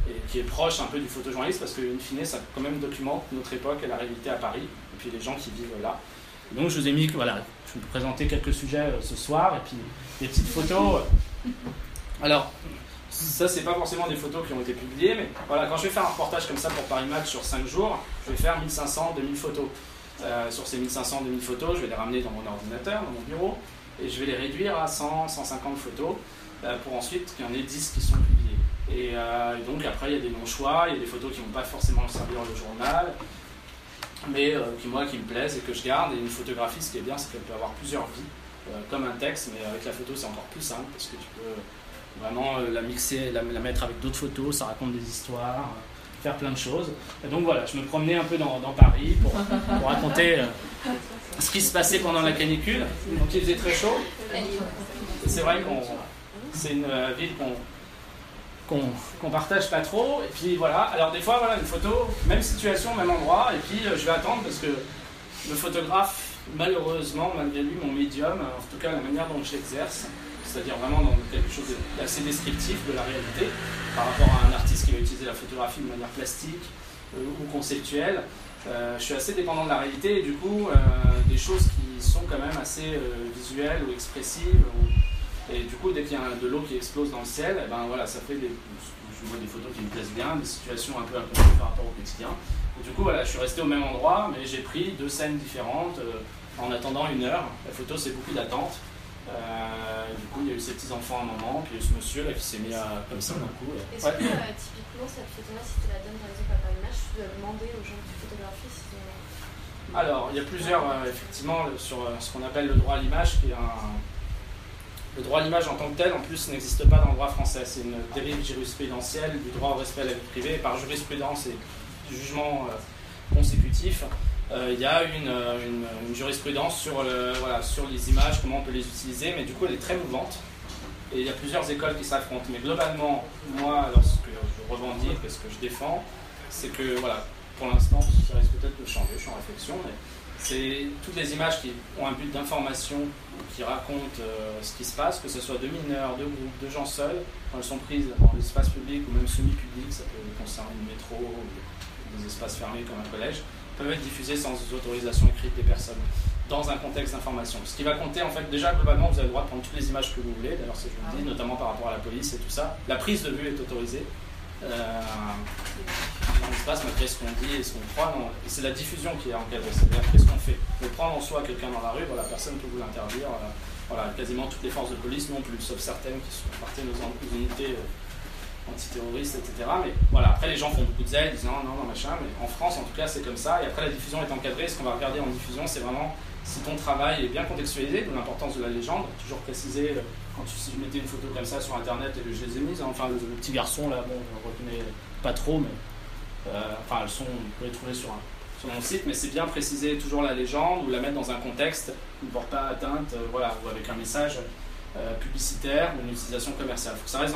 et qui est proche un peu du photojournaliste, parce qu'in fine, ça quand même documente notre époque et la réalité à Paris, et puis les gens qui vivent là. Donc je vous ai mis, voilà, je vais vous présenter quelques sujets euh, ce soir, et puis des petites photos. Alors, ça, c'est pas forcément des photos qui ont été publiées, mais voilà, quand je vais faire un reportage comme ça pour Paris Match sur 5 jours, je vais faire 1500, 2000 photos. Euh, sur ces 1500, 2000 photos, je vais les ramener dans mon ordinateur, dans mon bureau, et je vais les réduire à 100, 150 photos, euh, pour ensuite qu'il y en ait 10 qui sont publiées. Et, euh, et donc après, il y a des non-choix, il y a des photos qui ne vont pas forcément servir le journal. mais qui moi qui me plaisent et que je garde. Et une photographie, ce qui est bien, c'est qu'elle peut avoir plusieurs vies, comme un texte, mais avec la photo c'est encore plus simple parce que tu peux vraiment euh, la mixer, la, mettre avec d'autres photos, ça raconte des histoires, euh, faire plein de choses. Et donc voilà, je me promenais un peu dans, Paris pour, raconter euh, ce qui se passait pendant la canicule. Donc il faisait très chaud. C'est vrai qu'on c'est une ville qu'on qu'on qu'on partage pas trop. Et puis voilà, alors des fois, voilà, une photo, même situation, même endroit, et puis je vais attendre parce que le photographe, malheureusement, malgré lui, mon médium, en tout cas la manière dont je l'exerce, c'est-à-dire vraiment dans quelque chose d'assez descriptif de la réalité, par rapport à un artiste qui va utiliser la photographie de manière plastique euh, ou conceptuelle, euh, je suis assez dépendant de la réalité et du coup, euh, des choses qui sont quand même assez visuelles ou expressives. et du coup, dès qu'il y a de l'eau qui explose dans le ciel, eh ben voilà, ça fait des, photos qui me plaisent bien, des situations un peu inconnues par rapport au quotidien. Et du coup, voilà, je suis resté au même endroit, mais j'ai pris deux scènes différentes en attendant une heure. La photo, c'est beaucoup d'attente. Euh, du coup, il y a eu ces petits enfants à un moment, puis il y a eu ce monsieur là qui s'est mis à, comme ça d'un coup. Est-ce ouais. que euh, typiquement cette photo-là, si tu la donnes par exemple à Paris Match, tu dois demander aux gens qui photographient ont. Alors, il y a plusieurs, euh, effectivement, sur ce qu'on appelle le droit à l'image, qui est un. Le droit à l'image en tant que tel, en plus, n'existe pas dans le droit français. C'est une dérive jurisprudentielle du droit au respect de la vie privée. Par jurisprudence et jugement consécutif, il y a une, euh, jurisprudence voilà, sur les images, comment on peut les utiliser, mais du coup, elle est très mouvante. Et il y a plusieurs écoles qui s'affrontent. Mais globalement, moi, alors ce que je revendique et ce que je défends, c'est que, voilà, pour l'instant, ça risque peut-être de changer, je suis en réflexion, mais c'est toutes les images qui ont un but d'information, qui racontent euh, ce qui se passe, que ce soit de mineurs, de groupes, de gens seuls, quand elles sont prises dans l'espace public ou même semi-public, ça peut concerner le métro ou des espaces fermés comme un collège, peuvent être diffusées sans autorisation écrite des personnes dans un contexte d'information. Ce qui va compter, en fait, déjà globalement, vous avez le droit de prendre toutes les images que vous voulez, d'ailleurs, c'est ce que je vous dis, notamment par rapport à la police et tout ça. La prise de vue est autorisée. Euh, dans l'espace, malgré ce qu'on dit et ce qu'on croit, c'est la diffusion qui est encadrée, c'est-à-dire qu'est-ce qu'on fait? Le prendre en soi quelqu'un dans la rue, voilà, personne ne peut vous l'interdire. euh, voilà, quasiment toutes les forces de police non plus, sauf certaines qui sont parties de nos unités euh, antiterroristes, etc. Mais voilà, après les gens font beaucoup de zèle, ils disent non, non, non, machin, mais en France en tout cas c'est comme ça. Et après la diffusion est encadrée, ce qu'on va regarder en diffusion, c'est vraiment si ton travail est bien contextualisé, de l'importance de la légende, toujours précisé, euh, quand tu, si je mettais une photo comme ça sur internet et je les ai mises, hein, enfin le, le petit garçon là, bon, on reconnaît pas trop, mais euh, enfin elles sont, vous pouvez les trouver sur, sur mon site, mais c'est bien préciser toujours la légende ou la mettre dans un contexte ne porte pas atteinte, euh, voilà, ou avec un message euh, publicitaire ou une utilisation commerciale. Il faut que ça reste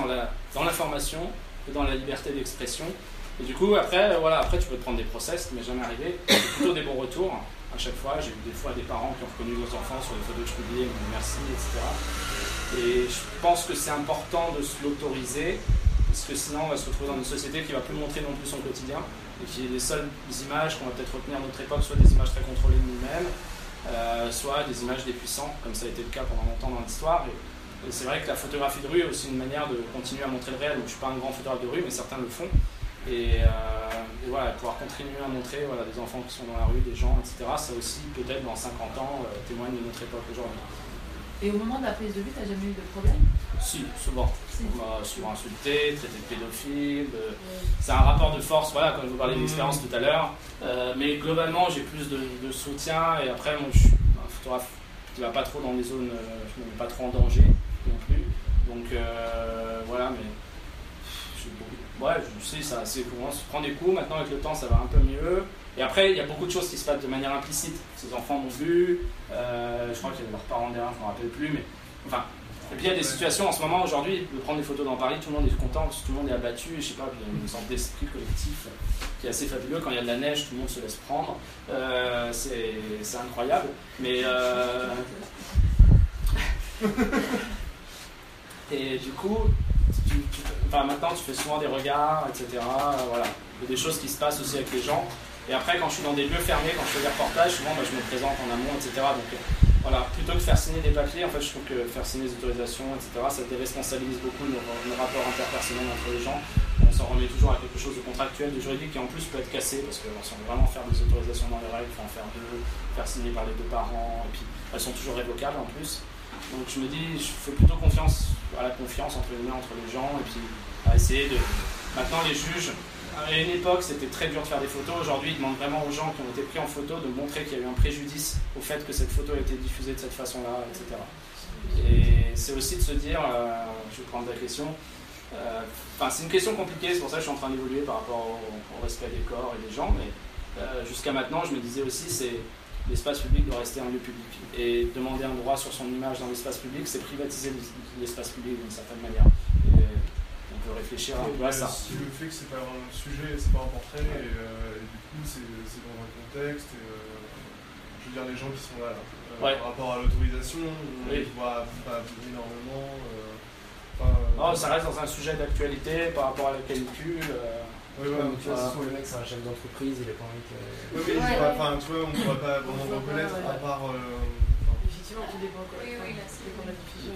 dans l'information et dans la liberté d'expression. Et du coup, après, euh, voilà, après tu peux te prendre des procès, ça m'est jamais arrivé. J'ai plutôt des bons retours à chaque fois. J'ai eu des fois des parents qui ont reconnu leurs enfants sur les photos que je publiais, merci, etc. Et je pense que c'est important de se l'autoriser, parce que sinon on va se retrouver dans une société qui va plus montrer non plus son quotidien, et qui est les seules images qu'on va peut-être retenir à notre époque, soit des images très contrôlées de nous-mêmes, euh, soit des images des puissants, comme ça a été le cas pendant longtemps dans l'histoire. Et c'est vrai que la photographie de rue est aussi une manière de continuer à montrer le réel. Donc, je ne suis pas un grand photographe de rue, mais certains le font. Et, euh, et voilà, pouvoir continuer à montrer voilà, des enfants qui sont dans la rue, des gens, etc. Ça aussi, peut-être dans 50 ans, euh, témoigne de notre époque aujourd'hui. Et au moment de la prise de vue, t'as jamais eu de problème? Si, souvent. Si. On m'a souvent insulté, traité de pédophile. de- C'est un rapport de force, voilà, comme je vous parlais d'expérience tout à l'heure. Euh, mais globalement, j'ai plus de, de soutien. Et après, moi, je suis un photographe qui va pas trop dans les zones, euh, je ne me mets pas trop en danger. Donc euh, voilà, mais ouais, je sais, ça, c'est comment se prend des coups. Maintenant, avec le temps, ça va un peu mieux. Et après, il y a beaucoup de choses qui se passent de manière implicite. Ces enfants m'ont vu, euh, je crois qu'il y avait leurs parents derrière, je ne me rappelle plus, mais enfin. Et puis il y a des situations en ce moment, aujourd'hui, de prendre des photos dans Paris, tout le monde est content, parce que tout le monde est abattu, et je sais pas, il y a une sorte d'esprit collectif qui est assez fabuleux. Quand il y a de la neige, tout le monde se laisse prendre. Euh, c'est c'est incroyable. Mais. euh, et du coup, enfin, maintenant tu fais souvent des regards, etc. euh, Voilà. A des choses qui se passent aussi avec les gens. Et après, quand je suis dans des lieux fermés, quand je fais des reportages, souvent moi, je me présente en amont, etc. Donc euh, voilà, plutôt que faire signer des papiers, en fait, je trouve que faire signer des autorisations, etc., ça déresponsabilise beaucoup nos, nos rapports interpersonnels entre les gens. On s'en remet toujours à quelque chose de contractuel, de juridique, qui en plus peut être cassé, parce que si on veut vraiment faire des autorisations dans les règles, il faut en faire deux, faire signer par les deux parents, et puis elles sont toujours révocables en plus. Donc je me dis, je fais plutôt confiance à la confiance entre les entre les gens, et puis à essayer de. Maintenant, les juges, À une époque, c'était très dur de faire des photos. Aujourd'hui, ils demandent vraiment aux gens qui ont été pris en photo de montrer qu'il y a eu un préjudice au fait que cette photo a été diffusée de cette façon-là, etc. Et c'est aussi de se dire, euh, je vais prendre la question, euh, c'est une question compliquée, c'est pour ça que je suis en train d'évoluer par rapport au, au respect des corps et des gens, mais euh, jusqu'à maintenant, je me disais aussi, c'est l'espace public doit rester un lieu public. Et demander un droit sur son image dans l'espace public, c'est privatiser l'espace public d'une certaine manière. Et on peut réfléchir un peu à ça. Si le fait que c'est pas un sujet, c'est pas un portrait, et, euh, et du coup c'est dans un contexte, et, euh, je veux dire les gens qui sont là, euh, Ouais. par rapport à l'autorisation, on Oui. voit pas énormément. Non, ça reste dans un sujet d'actualité par rapport à la canicule. Euh, ouais, ouais, Ouais, mais tu vois, le mec c'est un chef d'entreprise, il a pas envie que. Ouais, mais Ouais, enfin, ouais. enfin, tu vois, on pourrait pas vraiment reconnaître ouais, à part. euh, enfin, Effectivement, tout dépend quoi. Oui, oui, là, ça c'est- dépend de la diffusion.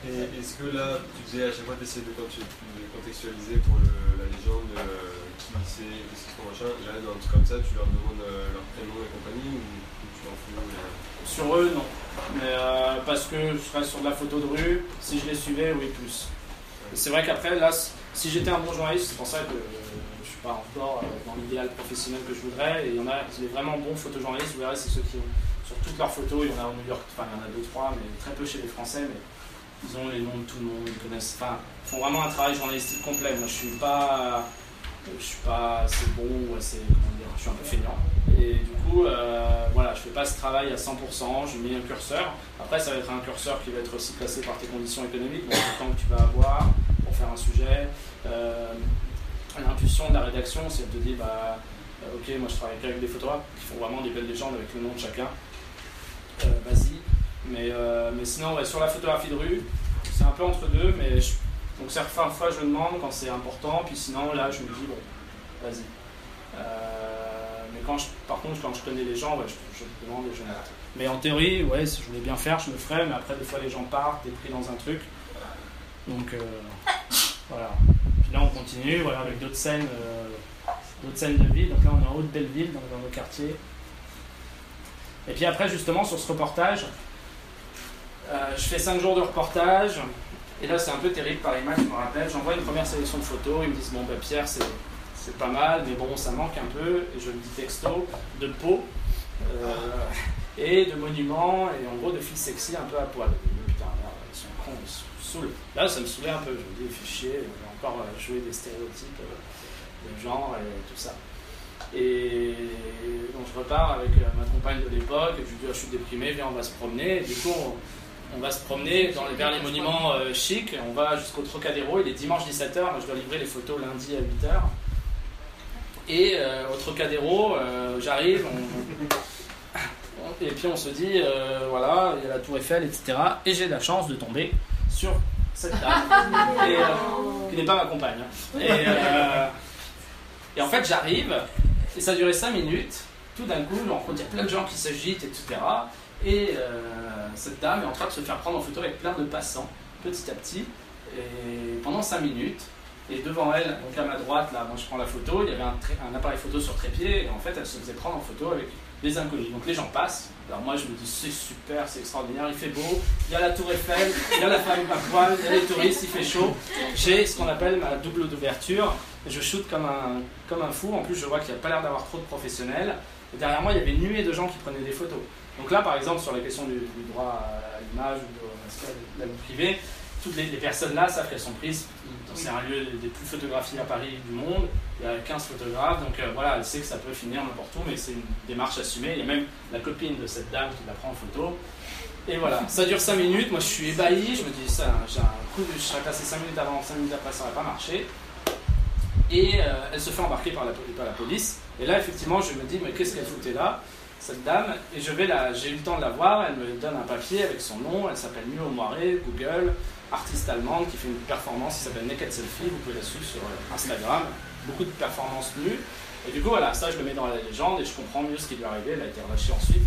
Et est-ce que là, tu disais à chaque fois, tu essaies de, contextualiser pour le- la légende, euh, qui c'est, qu'est-ce qu'ils font, machin, là, dans un truc comme ça, tu leur demandes euh, leur prénom et compagnie, ou, ou tu t'en fous euh, Sur eux, non. Mais euh, parce que je reste sur de la photo de rue, si je les suivais, oui, plus. C'est vrai qu'après, là, si j'étais un bon journaliste, c'est pour ça que euh, pas encore euh, dans l'idéal professionnel que je voudrais. Et il y en a, les vraiment bons photojournalistes, vous verrez, c'est ceux qui ont, sur toutes leurs photos, il y en a au New York, enfin, il y en a deux, trois, mais très peu chez les Français, mais ils ont les noms de tout le monde, ils connaissent, enfin, ils font vraiment un travail journalistique complet. Moi, je suis pas, je suis pas assez bon ou assez, comment dire, je suis un peu feignant. Et du coup, euh, voilà, je fais pas ce travail à 100%, je mets un curseur. Après, ça va être un curseur qui va être aussi placé par tes conditions économiques, le temps que tu vas avoir pour faire un sujet. Euh, L'intuition de la rédaction, c'est de dire, bah, euh, ok, moi je travaille qu'avec des photographes qui font vraiment des belles légendes avec le nom de chacun. Euh, Vas-y. Mais, euh, mais sinon, sur la photographie de rue, c'est un peu entre deux, mais donc certaines fois je demande quand c'est important, puis sinon là je me dis, bon, vas-y. Mais quand je, par contre, quand je connais les gens, je, je demande et je. Mais en théorie, ouais, si je voulais bien faire, je le ferais, mais après, des fois, les gens partent, t'es pris dans un truc. Donc, voilà. Là, on continue, voilà, avec d'autres scènes, euh, d'autres scènes de ville. Donc là, on est en Haute-Belleville, donc dans nos quartiers. Et puis après, justement, sur ce reportage, euh, je fais 5 jours de reportage. Et là, c'est un peu terrible par image, je me rappelle. J'envoie une première sélection de photos. Ils me disent Bon, bah, Pierre, c'est, pas mal, mais bon, ça manque un peu. Et je le dis texto de peau euh, et de monuments et en gros de filles sexy un peu à poil. Putain, là, ils sont cons, ils se saoulent. Là, ça me saoulait un peu. Je me dis Fais chier, encore euh, jouer des stéréotypes euh, de genre et tout ça. Et donc je repars avec euh, ma compagne de l'époque, et je lui dis Ah, je suis déprimé, viens on va se promener. Et du coup on, on va se promener dans les, vers les monuments euh, chics, on va jusqu'au Trocadéro, il est dimanche 17h, moi je dois livrer les photos lundi à 8h. Et euh, au Trocadéro, euh, j'arrive, on- et puis on se dit, voilà, il y a la tour Eiffel, etc. Et j'ai la chance de tomber sur cette dame, et, qui n'est pas ma compagne. hein. Et, euh, et en fait j'arrive, et ça a duré 5 minutes, tout d'un coup, je rencontre plein de gens qui s'agitent, etc. Et euh, cette dame est en train de se faire prendre en photo avec plein de passants, petit à petit, et pendant 5 minutes. Et devant elle, donc à ma droite, là, moi je prends la photo, il y avait un, un appareil photo sur trépied, et en fait elle se faisait prendre en photo avec les inconnus. Donc les gens passent, alors moi je me dis c'est super, c'est extraordinaire, il fait beau, il y a la tour Eiffel, il y a la femme à poil, il y a les touristes, il fait chaud. J'ai ce qu'on appelle ma double d'ouverture, je shoot comme un, comme un fou, en plus je vois qu'il n'y a pas l'air d'avoir trop de professionnels. Et derrière moi il y avait une nuée de gens qui prenaient des photos. Donc là par exemple sur la question du, du droit à l'image ou de la vie privée, toutes les, les personnes là savent qu'elles sont prises. C'est un lieu des plus photographiés à Paris du monde. Il y a 15 photographes, donc euh, voilà, elle sait que ça peut finir n'importe où, mais c'est une démarche assumée. Il y a même la copine de cette dame qui la prend en photo. Et voilà, ça dure 5 minutes. Moi je suis ébahi. Je me dis, ça, j'ai un coup, de- je serais passé 5 minutes avant, 5 minutes après, ça n'aurait pas marché. Et euh, elle se fait embarquer par la, par la police. Et là, effectivement, je me dis, mais qu'est-ce qu'elle foutait là cette dame, et je vais j'ai eu le temps de la voir, elle me donne un papier avec son nom, elle s'appelle Mio Moiré, Google, artiste allemande qui fait une performance qui s'appelle Naked Selfie, vous pouvez la suivre sur euh, Instagram, beaucoup de performances nues, et du coup voilà, ça je le mets dans la légende et je comprends mieux ce qui lui est arrivé, elle a été relâchée ensuite,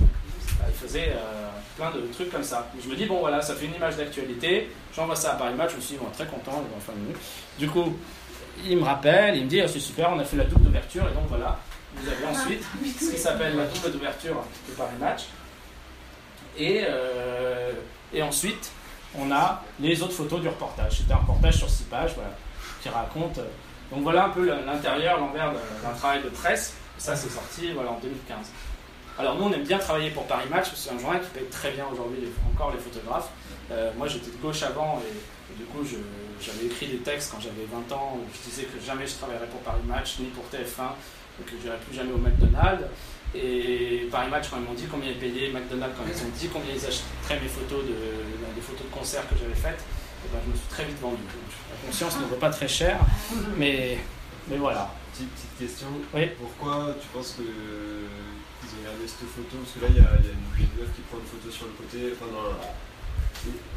Bah, il faisait euh, plein de trucs comme ça. Je me dis bon voilà, ça fait une image d'actualité, j'envoie ça à Paris Match, je me suis dit bon, très content, il mieux. Du coup, il me rappelle, il me dit Ah, c'est super, on a fait la double d'ouverture, et donc voilà, vous avez ensuite ce qui s'appelle la double d'ouverture de Paris Match. Et, euh, et ensuite, on a les autres photos du reportage. C'était un reportage sur six pages voilà, qui raconte Donc voilà un peu l'intérieur, l'envers d'un travail de presse. Ça, c'est sorti voilà, en 2015. Alors nous, on aime bien travailler pour Paris Match, c'est un journal qui paye très bien aujourd'hui encore les photographes. Euh, moi, j'étais de gauche avant et, du coup, j'avais écrit des textes quand j'avais 20 ans où je disais que jamais je travaillerais pour Paris Match ni pour TF1, je n'irais plus jamais au McDonald's. Et Paris Match, quand ils m'ont dit combien ils payaient, McDonald's, quand ils ont dit combien ils achèteraient mes photos de, des photos de concert que j'avais faites, et eh ben, je me suis très vite vendu. La conscience ne vaut pas très cher, mais, mais voilà. Petite, petite question. Oui. Pourquoi tu penses que ils ont gardé cette photo? Parce que là, il y a, y a une, meuf qui prend une photo sur le côté. Enfin,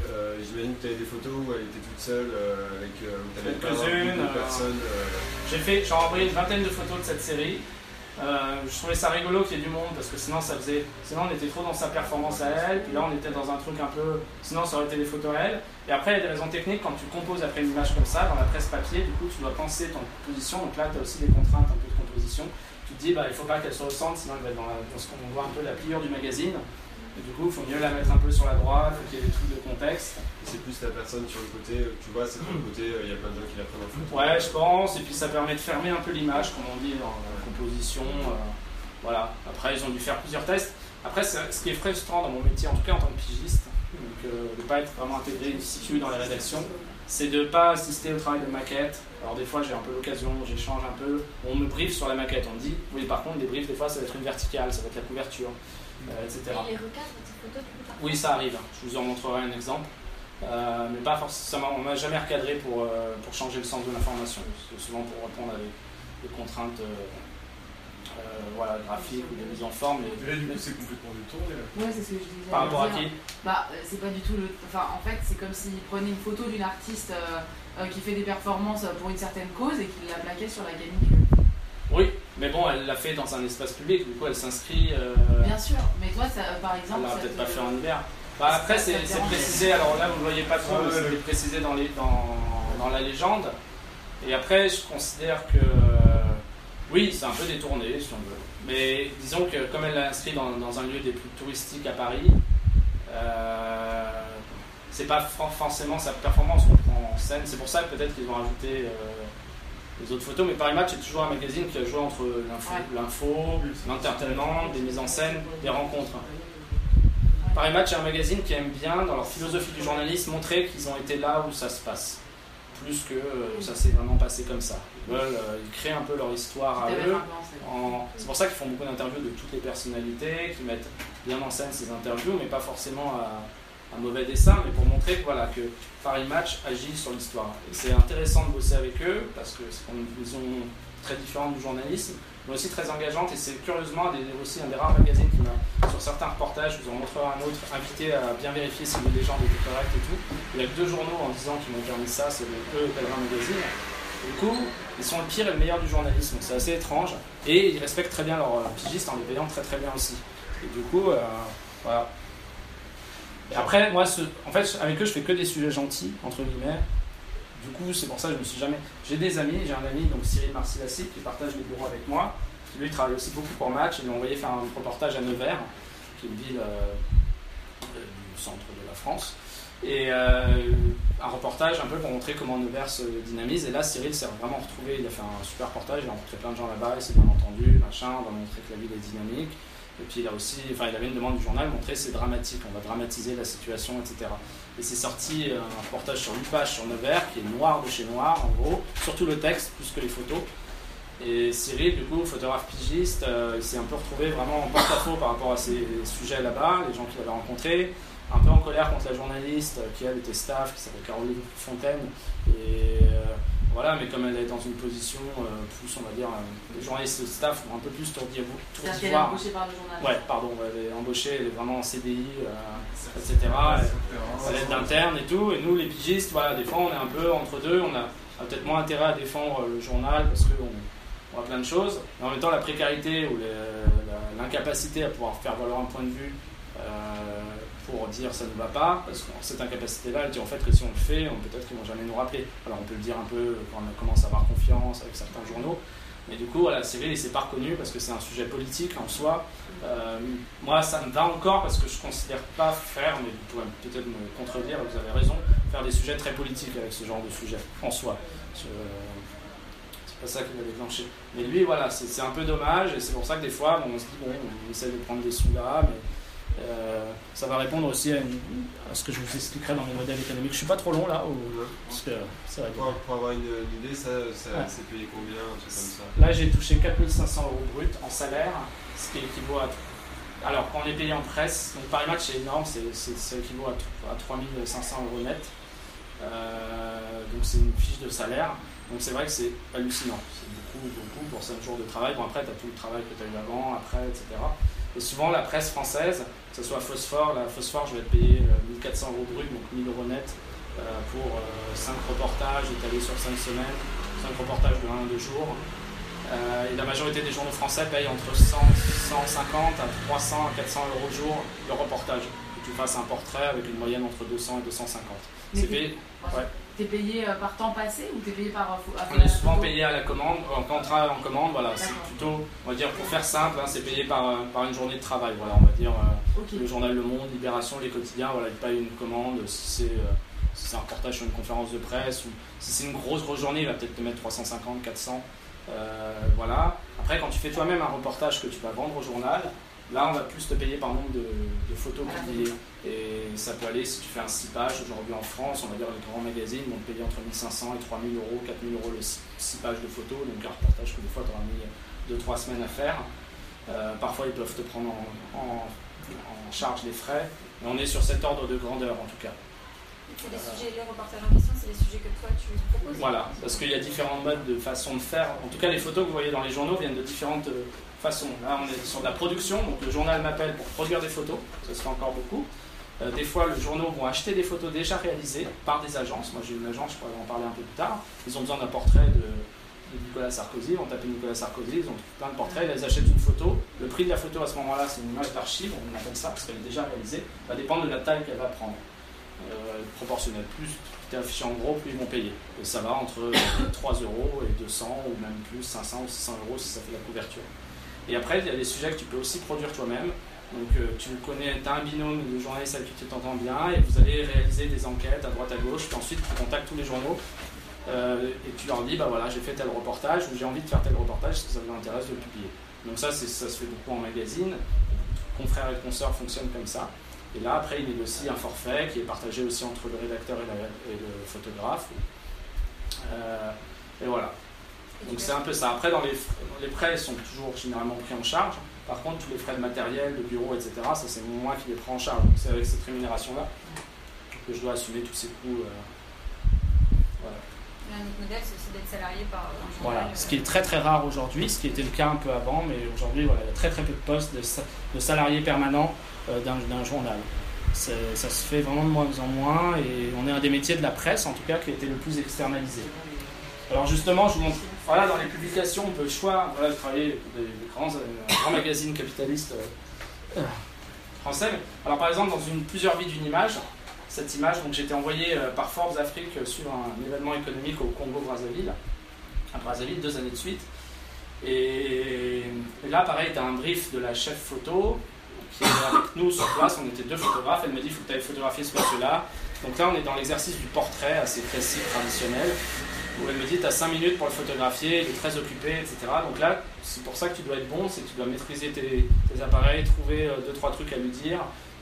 euh, J'imagine que tu avais des photos où elle était toute seule euh, avec euh, quelques-unes. Euh, personnes. J'ai fait, j'ai envoyé une vingtaine de photos de cette série. je trouvais ça rigolo qu'il y ait du monde parce que sinon ça faisait, sinon on était trop dans sa performance à elle, puis là on était dans un truc un peu, sinon ça aurait été des photos à elle. Et après il y a des raisons techniques quand tu composes après une image comme ça dans la presse papier, du coup tu dois penser ton composition, donc là tu as aussi des contraintes un peu de composition. Tu te dis bah il faut pas qu'elle au centre, sinon elle va être dans, dans ce qu'on voit un peu la pliure du magazine. Et du coup, il faut mieux la mettre un peu sur la droite, faut qu'il y ait des trucs de contexte. C'est plus la personne sur le côté, euh, tu vois, c'est sur le côté, euh, il y a plein de gens qui la prennent en photo. Ouais, je pense, et puis ça permet de fermer un peu l'image, comme on dit dans la composition. Euh, voilà, après ils ont dû faire plusieurs tests. Après, ce qui est frustrant dans mon métier, en tout cas en tant que pigiste, donc, de ne pas être vraiment intégré situé dans les rédactions, c'est de ne pas assister au travail de maquette. Alors des fois j'ai un peu l'occasion, j'échange un peu, on me briefe sur la maquette, on me dit, oui par contre les briefs des fois ça va être une verticale, ça va être la couverture. Euh, etc. Et les recadres tes photos Oui, ça arrive. Je vous en montrerai un exemple. Euh, mais pas forcément, on m'a jamais recadré pour, euh, pour changer le sens de l'information. C'est souvent pour répondre à des, contraintes voilà, graphiques ou des mises en forme. Mais, du coup, c'est complètement détourné. Ouais, c'est ce que je disais. Par rapport à qui? Bah, c'est pas du tout le. Enfin, en fait, c'est comme s'il prenait une photo d'une artiste qui fait des performances pour une certaine cause et qu'il la plaquait sur la gamine oui, mais bon, elle l'a fait dans un espace public, du coup elle s'inscrit. Euh, Bien sûr, mais toi, ça, par exemple. Elle l'a peut-être pas fait en hiver. Bah, après, c'est précisé, alors là vous ne voyez pas trop, mais c'est précisé dans, les, dans, dans, la légende. Et après, je considère que. Euh, oui, c'est un peu détourné, si on veut. Mais disons que comme elle l'a inscrit dans, dans, un lieu des plus touristiques à Paris, euh, c'est pas forcément sa performance qu'on prend en scène. C'est pour ça que peut-être qu'ils ont rajouté. Euh, les autres photos, mais Paris Match est toujours un magazine qui a joué entre l'info, l'entertainment, des mises en scène, des rencontres. Paris Match est un magazine qui aime bien, dans leur philosophie du journalisme, montrer qu'ils ont été là où ça se passe, plus que euh, ça s'est vraiment passé comme ça. Ils veulent, euh, ils créent un peu leur histoire à eux. C'est pour ça qu'ils font beaucoup d'interviews de toutes les personnalités, qui mettent bien en scène ces interviews, mais pas forcément à, un mauvais dessin, mais pour montrer que, voilà, que Paris Match agit sur l'histoire. C'est intéressant de bosser avec eux parce que une vision très différente du journalisme, mais aussi très engageante. Et c'est curieusement aussi un des rares magazines qui m'a, sur certains reportages, je vous en montrerai un autre, invité à bien vérifier si les légendes étaient correctes et tout. Il y a deux journaux en disant qu'ils m'ont permis ça, c'est le E et Pellerin Magazine. du coup, ils sont le pire et le meilleur du journalisme. C'est assez étrange. Et ils respectent très bien leurs pigistes en les payant très très bien aussi. Et du coup, euh, voilà. Après, moi, en fait, avec eux, je fais que des sujets gentils, entre guillemets. Du coup, c'est pour ça que je me suis jamais. J'ai des amis, j'ai un ami, donc Cyril Marcilassi, qui partage les bureaux avec moi, qui lui travaille aussi beaucoup pour Match. Il m'a envoyé faire un reportage à Nevers, qui est une ville euh, euh, du centre de la France. Et euh, un reportage un peu pour montrer comment Nevers se dynamise. Et là, Cyril s'est vraiment retrouvé, il a fait un super reportage, il a rencontré plein de gens là-bas, il s'est bien entendu, machin, on va montrer que la ville est dynamique. Et puis il a aussi, enfin il avait une demande du journal, montrer c'est dramatique, on va dramatiser la situation, etc. Et c'est sorti euh, un reportage sur une page sur Nevers, qui est noir de chez noir, en gros, surtout le texte, plus que les photos. Et Cyril, du coup, photographe pigiste, euh, il s'est un peu retrouvé vraiment en porte-à-faux par rapport à ces sujets là-bas, les gens qu'il avait rencontrés, un peu en colère contre la journaliste qui elle était staff, qui s'appelle Caroline Fontaine, et euh, voilà, mais comme elle est dans une position euh, plus, on va dire, euh, les journalistes staff ont un peu plus tourdi C'est-à-dire qu'elle est embauchée par le journal Ouais, pardon, elle est embauchée, elle est vraiment en CDI, etc. Elle, est d'interne et tout. Et nous, les pigistes, voilà, des fois, on est un peu entre deux. On a, peut-être moins intérêt à défendre le journal parce qu'on voit plein de choses. Mais en même temps, la précarité ou l'incapacité à pouvoir faire valoir un point de vue pour dire ça ne va pas, parce que cette incapacité-là, elle dit en fait que si on le fait, peut-être qu'ils vont jamais nous rappeler. Alors on peut le dire un peu quand on commence à avoir confiance avec certains journaux, mais du coup, voilà, CV, il s'est pas reconnu parce que c'est un sujet politique en soi. Euh, moi, ça me va encore parce que je considère pas faire, mais vous pouvez peut-être me contredire, vous avez raison, faire des sujets très politiques avec ce genre de sujet en soi. c'est pas ça qui l'a déclenché. Mais lui, voilà, c'est c'est un peu dommage et c'est pour ça que des fois, on se dit, bon, on essaie de prendre des sous là, mais ça va répondre aussi à, une- à ce que je vous expliquerai dans les modèles économiques. Je suis pas trop long là, ou, parce que ça va être Pour, pour avoir une, une idée, ça, ça Ouais. c'est payé combien, un truc comme ça? Là, j'ai touché 4500 euros brut en salaire, ce qui équivaut à. Alors, quand on est payé en presse, donc Paris Match c'est énorme, c'est, c'est- ça équivaut à, à 3500 euros net. Euh, donc, c'est une fiche de salaire. Donc, c'est vrai que c'est hallucinant. C'est beaucoup, beaucoup pour 5 jours de travail. Bon, après, tu as tout le travail que tu as eu avant, après, etc. Et souvent, la presse française, que ce soit Phosphore, la Phosphore, je vais être payé euh, 1400 euros brut, donc 1000 euros net euh, pour 5 reportages étalés sur 5 semaines, 5 reportages de 1 à 2 jours. Euh, et la majorité des journaux français payent entre 100, 150 à 300 à 400 euros jour le reportage. Que tu fasses un portrait avec une moyenne entre 200 et 250. Mais C'est payé, ouais. T'es payé euh, par temps passé ou t'es payé par. euh, On est souvent payé à la commande, en contrat en commande, voilà, c'est plutôt, on va dire, pour faire simple, hein, c'est payé par, euh, par une journée de travail, voilà, on va dire, le journal Le Monde, Libération, les quotidiens, voilà, ils payent une commande, si c'est si un reportage sur une conférence de presse, ou si c'est une grosse, grosse journée, il va peut-être te mettre 350, 400, euh, voilà. Après, quand tu fais toi-même un reportage que tu vas vendre au journal, là, on va plus te payer par nombre de, de photos publiées. Et ça peut aller, si tu fais un 6 pages, aujourd'hui en France, on va dire les grands magazines vont te payer entre 1500 et 3000 euros, 4000 euros le 6 pages de photos, donc un reportage que des fois tu auras mis 2-3 semaines à faire. Euh, parfois, ils peuvent te prendre en, en- en charge les frais, mais on est sur cet ordre de grandeur en tout cas. C'est des sujets, les reportages en question, c'est des sujets que toi tu proposes? Voilà, parce qu'il y a différents modes de façon de faire. En tout cas, les photos que vous voyez dans les journaux viennent de différentes euh, façons. Là, on est sur de la production, donc le journal m'appelle pour produire des photos, ça se fait encore beaucoup. Euh, des fois, les journaux vont acheter des photos déjà réalisées par des agences. Moi, j'ai une agence, je pourrais en parler un peu plus tard. Ils ont besoin d'un portrait de, Nicolas Sarkozy, ils vont taper Nicolas Sarkozy, ils ont plein de portraits, ils achètent une photo. Le prix de la photo à ce moment-là, c'est une image d'archive, on appelle ça, parce qu'elle est déjà réalisée, va dépendre de la taille qu'elle va prendre. Euh, proportionnel. Plus tu es affiché en gros, plus ils vont payer. Ça va entre euh, 3 euros et 200 ou même plus 500 ou 600 euros si ça fait la couverture. Et après, il y a des sujets que tu peux aussi produire toi-même. Donc euh, tu connais, tu as un binôme de journalistes avec qui tu t'entends bien et vous allez réaliser des enquêtes à droite à gauche. Puis ensuite, tu contactes tous les journaux euh, et tu leur dis, bah voilà, j'ai fait tel reportage ou j'ai envie de faire tel reportage, est-ce que ça vous intéresse de le publier Donc ça, ça se fait beaucoup en magazine. Confrères et consoeurs fonctionnent comme ça. Et là, après, il négocie un forfait qui est partagé aussi entre le rédacteur et, la- et le photographe. Euh, et voilà. Donc c'est un peu ça. Après, dans les, les prêts, ils sont toujours généralement pris en charge. Par contre, tous les frais de matériel, de bureau, etc., ça c'est moi qui les prends en charge. C'est avec cette rémunération-là que je dois assumer tous ces coûts. euh, voilà. Un autre modèle, c'est aussi d'être salarié par un journal. Voilà, ce qui est très très rare aujourd'hui, ce qui était le cas un peu avant, mais aujourd'hui voilà, il y a très très peu de postes de, sa- de salariés permanents euh, d'un journal. Ça se fait vraiment de moins en moins et on est un des métiers de la presse en tout cas qui a été le plus externalisé. Alors justement, je vous montre, voilà, dans les publications, on peut le choix, voilà, de travailler pour des, grands, euh, grands magazines capitalistes euh, euh, français. Alors par exemple, dans une, plusieurs vies d'une image, cette image, donc j'ai été envoyé euh, par Forbes Afrique sur un, événement économique au Congo-Brazzaville, à Brazzaville, deux années de suite. Et, et là, pareil, tu as un brief de la chef photo qui est avec nous sur place. On était deux photographes. Elle me dit il faut que tu ailles photographier ce monsieur-là. Donc là, on est dans l'exercice du portrait assez précis, traditionnel, où elle me dit tu as 5 minutes pour le photographier, il est très occupé, etc. Donc là, c'est pour ça que tu dois être bon, c'est que tu dois maîtriser tes, appareils, trouver 2-3 trucs à lui dire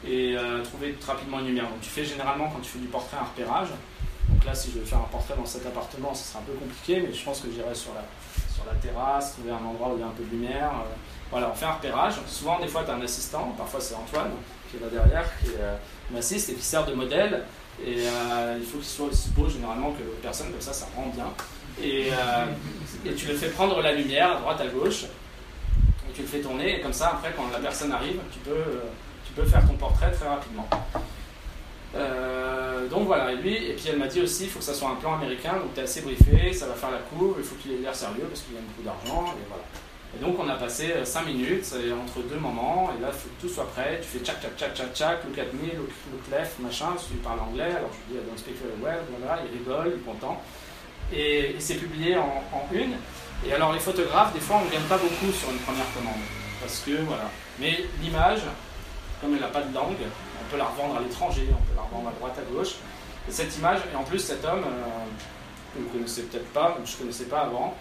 et euh, trouver rapidement une lumière. Donc tu fais généralement quand tu fais du portrait un repérage. Donc là, si je veux faire un portrait dans cet appartement, ce sera un peu compliqué, mais je pense que j'irai sur la, sur la terrasse, trouver un endroit où il y a un peu de lumière. euh, voilà, on fait un repérage. Souvent, des fois, tu as un assistant, parfois c'est Antoine qui est là derrière, qui euh, m'assiste et qui sert de modèle. Et euh, il faut qu'il soit aussi beau généralement que l'autre personne, comme ça, ça rend bien. Et, euh, et tu le fais prendre la lumière à droite, à gauche, et tu le fais tourner, et comme ça, après, quand la personne arrive, tu peux, tu peux faire ton portrait très rapidement. Euh, donc voilà, et lui, et puis elle m'a dit aussi, il faut que ça soit un plan américain, donc tu es assez briefé, ça va faire la cour, il faut qu'il ait l'air sérieux parce qu'il gagne beaucoup d'argent, et voilà. Et donc on a passé 5 minutes c'est entre deux moments, et là faut que tout soit prêt, tu fais tchac tchac tchac tchac tchac, look at me, look, look left, machin, parce qu'il parle anglais, alors je lui dis don't speak very well, voilà, il rigole, il est content. Et, c'est publié en, en une, et alors les photographes, des fois on ne gagne pas beaucoup sur une première commande, parce que voilà. Mais l'image, comme elle n'a pas de langue, on peut la revendre à l'étranger, on peut la revendre à droite, à gauche. Et cette image, et en plus cet homme, euh, que vous ne connaissez peut-être pas, je ne connaissais pas avant,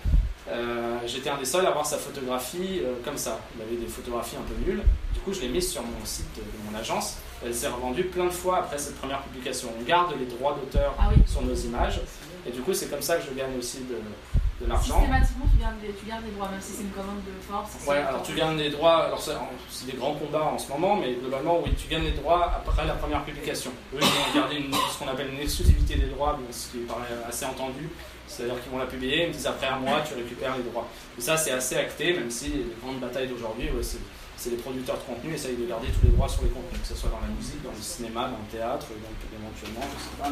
Euh, J'étais un des seuls à voir sa photographie euh, comme ça. Il avait des photographies un peu nulles. Du coup, je l'ai mise sur mon site de mon agence. Elle s'est revendue plein de fois après cette première publication. On garde les droits d'auteur Ah oui. sur nos images. Et du coup, c'est comme ça que je gagne aussi de, de l'argent. Systématiquement, tu gardes, des, tu gardes des droits, même si c'est une commande de force. Ouais, alors tu gagnes des droits, alors c'est des grands combats en ce moment, mais globalement, oui, tu gagnes des droits après la première publication. Eux, ils vont garder une- ce qu'on appelle une exclusivité des droits, ce qui paraît assez entendu, c'est-à-dire qu'ils vont la publier, ils me disent après un mois, tu récupères les droits. Et ça, c'est assez acté, même si les grandes batailles d'aujourd'hui, ouais, c'est les producteurs de contenu essayent de garder tous les droits sur les contenus, que ce soit dans la musique, dans le cinéma, dans le théâtre, éventuellement, je sais pas,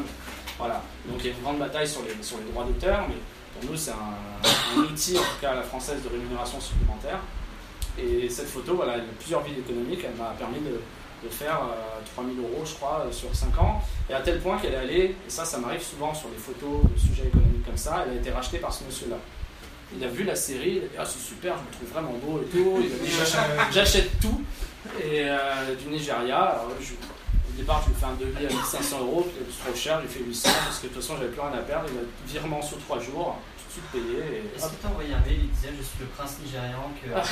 voilà. Donc il y a une grande bataille sur les, droits d'auteur, mais pour nous, c'est un, un outil, en tout cas à la française, de rémunération supplémentaire. Et cette photo, voilà, elle a plusieurs vies économiques, elle m'a permis de, de faire euh, 3000 euros, je crois, euh, sur 5 ans. Et à tel point qu'elle est allée, et ça, ça m'arrive souvent sur des photos de sujets économiques comme ça, elle a été rachetée par ce monsieur-là. Il a vu la série, il a dit Ah, c'est super, je me trouve vraiment beau et tout. Il a dit J'achète- J'achète tout. Et euh, du Nigeria, alors, au départ, je lui fais un devis à 1500 euros, c'est trop cher, je lui fais 800, parce que de toute façon, j'avais plus rien à perdre. Il a virement sous 3 jours, suite payé. Et, Est-ce que tu as envoyé un mail Il disait Je suis le prince nigérian que. Ah.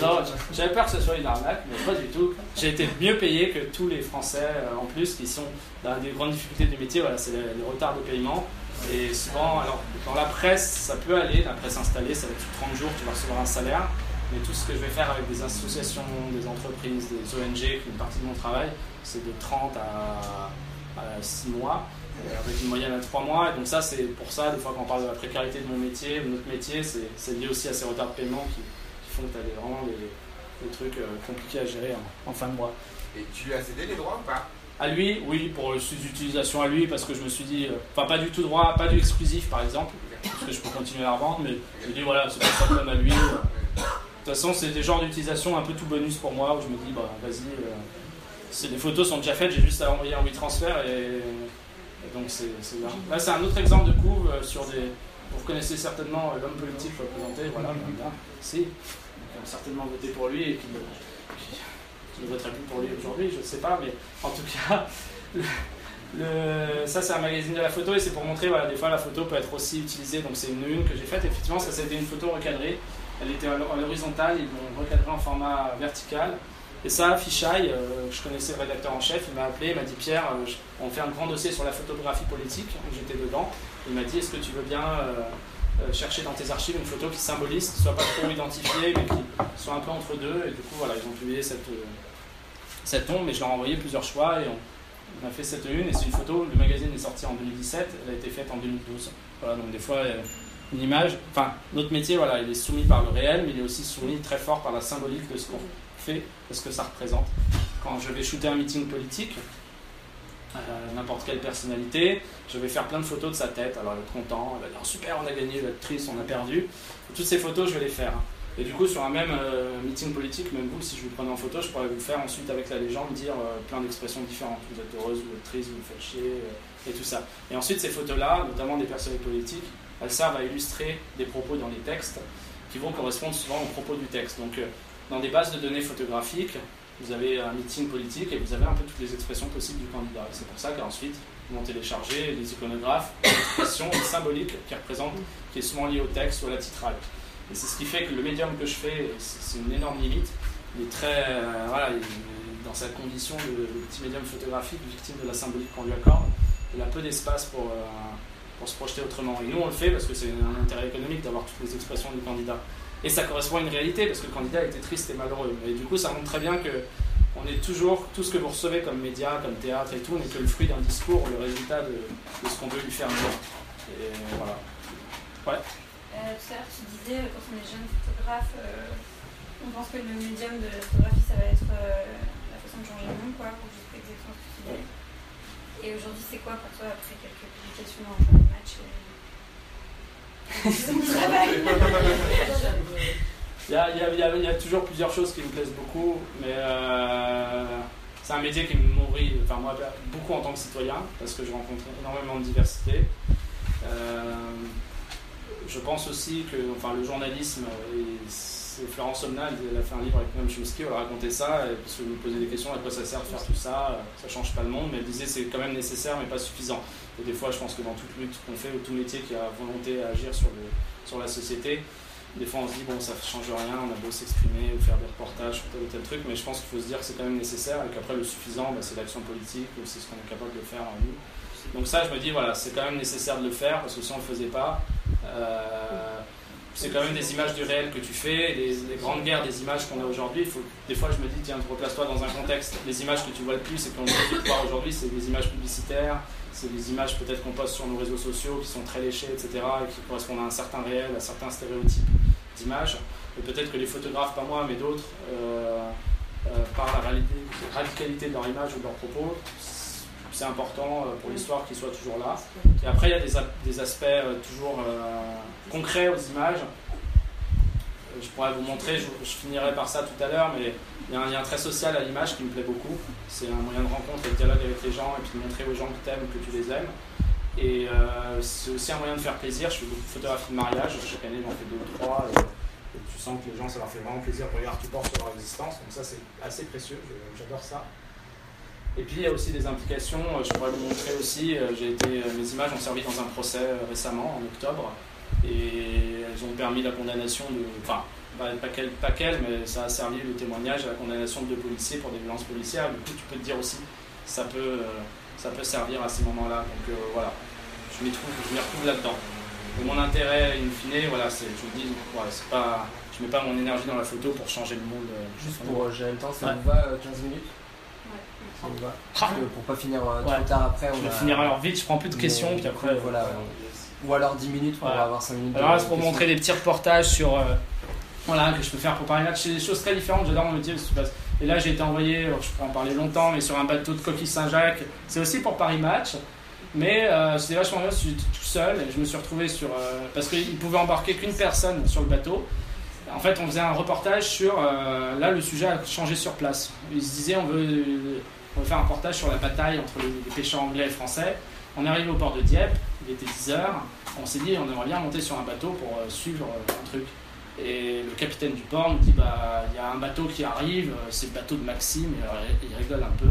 Non, j'avais peur que ce soit une arnaque, mais pas du tout. J'ai été mieux payé que tous les Français euh, en plus qui sont dans des grandes difficultés du métier. Voilà, c'est les, les retards de paiement. Et souvent, alors dans la presse, ça peut aller, la presse installée, ça va être sur 30 jours, tu vas recevoir un salaire. Mais tout ce que je vais faire avec des associations, des entreprises, des ONG, qui est une partie de mon travail, c'est de 30 à, à 6 mois, euh, avec une moyenne à 3 mois. Et donc ça, c'est pour ça, des fois quand on parle de la précarité de mon métier, de notre métier, c'est lié aussi à ces retards de paiement qui, qui font que tu as vraiment des, des trucs euh, compliqués à gérer en, en fin de mois. Et tu lui as cédé les droits ou pas? À lui, oui, pour ses utilisations à lui, parce que je me suis dit, euh, enfin pas du tout droit, pas du exclusif par exemple, parce que je peux continuer à revendre, mais je me dis voilà, c'est pas ça comme à lui. euh. De toute façon, c'est des genres d'utilisation un peu tout bonus pour moi, où je me dis, bah vas-y, euh, c'est- les photos sont déjà faites, j'ai juste à envoyer un WeTransfer et, et donc c'est bien. Là, c'est un autre exemple de couve euh, sur des. Vous connaissez certainement euh, l'homme politique représenté, voilà, là, si, qui ont certainement voté pour lui et qui, ne voterait plus pour lui aujourd'hui, je ne sais pas, mais en tout cas, le- ça c'est un magazine de la photo et c'est pour montrer, voilà, des fois la photo peut être aussi utilisée, donc c'est une une que j'ai faite, effectivement, ça c'était une photo recadrée, elle était à l'horizontale, ils l'ont recadrée en format vertical. Et ça, Fichaille, euh, je connaissais le rédacteur en chef, il m'a appelé, il m'a dit Pierre, euh, on fait un grand dossier sur la photographie politique, j'étais dedans. Il m'a dit Est-ce que tu veux bien euh, euh, chercher dans tes archives une photo qui symbolise, qui soit pas trop identifiée, mais qui soit un peu entre deux? Et du coup, voilà, ils ont publié cette, cette tombe, mais je leur ai envoyé plusieurs choix et on, on a fait cette une. Et c'est une photo, le magazine est sorti en 2017, elle a été faite en 2012. Voilà, donc des fois, une image, enfin, notre métier, voilà, il est soumis par le réel, mais il est aussi soumis très fort par la symbolique de ce qu'on fait, de ce que ça représente. Quand je vais shooter un meeting politique, euh, n'importe quelle personnalité, je vais faire plein de photos de sa tête, alors elle va être content, elle va dire super, on a gagné, elle va être triste, on a perdu. Toutes ces photos, je vais les faire. Et du coup, sur un même euh, meeting politique, même vous, si je vous prenais en photo, je pourrais vous faire ensuite avec la légende, dire euh, plein d'expressions différentes. Vous êtes heureuse, vous êtes triste, vous vous faites chier, euh, et tout ça. Et ensuite, ces photos-là, notamment des personnalités politiques, elles servent à illustrer des propos dans les textes qui vont correspondre souvent aux propos du texte. Donc, dans des bases de données photographiques, vous avez un meeting politique et vous avez un peu toutes les expressions possibles du candidat. C'est pour ça qu'ensuite, vous vont télécharger les iconographes, des expressions symboliques qui représentent, qui est souvent lié au texte ou à la titrale. Et c'est ce qui fait que le médium que je fais, c'est une énorme limite. Il est très, euh, voilà, il dans sa condition de, de petit médium photographique, victime de la symbolique qu'on lui accorde. Il a peu d'espace pour, euh, pour se projeter autrement. Et nous, on le fait parce que c'est un intérêt économique d'avoir toutes les expressions du candidat. Et ça correspond à une réalité parce que le candidat était triste et malheureux. Et du coup, ça montre très bien que on est toujours, tout ce que vous recevez comme média, comme théâtre et tout, n'est que le fruit d'un discours ou le résultat de, ce qu'on veut lui faire dire. Et voilà. Ouais. Euh, tout à l'heure, tu disais, euh, quand on est jeune photographe, euh, on pense que le médium de la photographie, ça va être la façon de changer le monde, quoi, pour juste exactement ce que tu. Et aujourd'hui, c'est quoi pour toi, après quelques publications dans un match Il y a, toujours plusieurs choses qui me plaisent beaucoup, mais euh, c'est un métier qui me nourrit, enfin moi, beaucoup en tant que citoyen, parce que je rencontre énormément de diversité. Euh, je pense aussi que enfin, le journalisme, Florence Somna, elle a fait un livre avec Noam Chomsky, elle a raconté ça, et parce que vous posez des questions, à quoi ça sert de faire tout ça, euh, ça change pas le monde, mais elle disait c'est quand même nécessaire mais pas suffisant. Et des fois, je pense que dans toute lutte qu'on fait, ou tout métier qui a volonté à agir sur, sur la société, des fois on se dit bon ça change rien, on a beau s'exprimer ou faire des reportages sur tel ou tel truc, mais je pense qu'il faut se dire que c'est quand même nécessaire et qu'après le suffisant bah, c'est l'action politique ou c'est ce qu'on est capable de faire en nous. Donc ça je me dis voilà c'est quand même nécessaire de le faire parce que si on le faisait pas, euh, c'est quand même des images du réel que tu fais, les, grandes guerres des images qu'on a aujourd'hui. Des fois je me dis tiens replace-toi dans un contexte. Les images que tu vois le plus et qu'on peut voir aujourd'hui c'est des images publicitaires, c'est des images peut-être qu'on poste sur nos réseaux sociaux qui sont très léchées, etc. et qui correspondent à un certain réel, à certains stéréotypes d'images. Et peut-être que les photographes, pas moi, mais d'autres, euh, euh, par la radicalité de leur image ou de leurs propos, c'est important euh, pour l'histoire qu'ils soient toujours là. Et après, il y a des, a- des aspects euh, toujours euh, concrets aux images. Je pourrais vous montrer, je, je finirai par ça tout à l'heure, mais il y a un lien très social à l'image qui me plaît beaucoup. C'est un moyen de rencontre et de dialogue avec les gens et puis de montrer aux gens que tu aimes, que tu les aimes. Et euh, c'est aussi un moyen de faire plaisir. Je fais beaucoup de photographies de mariage. Chaque année, j'en fais deux ou trois. Et, et tu sens que les gens, ça leur fait vraiment plaisir pour regarder tu portes sur leur existence. Donc ça, c'est assez précieux. J'adore ça. Et puis, il y a aussi des implications. euh, Je pourrais vous montrer aussi. euh, J'ai été, euh, mes images ont servi dans un procès récemment, en octobre. Et elles ont permis la condamnation de... Enfin, pas, pas qu'elle, pas qu'elle, mais ça a servi le témoignage à la condamnation de deux policiers pour des violences policières. Du coup, tu peux te dire aussi, ça peut, ça peut servir à ces moments-là. Donc euh, voilà, je m'y trouve, je m'y retrouve là-dedans. Et mon intérêt, in fine, voilà, c'est, je vous dis, voilà, c'est pas, je mets pas mon énergie dans la photo pour changer le monde. Juste pour gérer le temps, ça Ouais. vous va euh, 15 minutes? Va Parce que pour pas finir euh, trop tard après, on Je vais a- finir alors vite, je prends plus de questions, puis coup, voilà, Ou alors 10 minutes pour avoir 5 minutes. Alors là, c'est pour questions. montrer des petits reportages sur. euh, voilà, que je peux faire pour Paris Match. C'est des choses très différentes, j'adore mon métier. parce que- Et là, j'ai été envoyé, je pourrais en parler longtemps, mais sur un bateau de coquille Saint-Jacques. C'est aussi pour Paris Match. Mais euh, c'était vachement bien, j'étais tout seul et je me suis retrouvé sur. euh, parce qu'ils pouvaient embarquer qu'une personne sur le bateau. En fait, on faisait un reportage sur. euh, là, le sujet a changé sur place. Ils se disaient, on veut, on faire un reportage sur la bataille entre les, pêcheurs anglais et français. On est arrivé au port de Dieppe, il était 10h. On s'est dit, on aimerait bien monter sur un bateau pour euh, suivre euh, un truc. Et le capitaine du port nous dit, bah, il y a un bateau qui arrive, euh, c'est le bateau de Maxime, et il rigole un peu.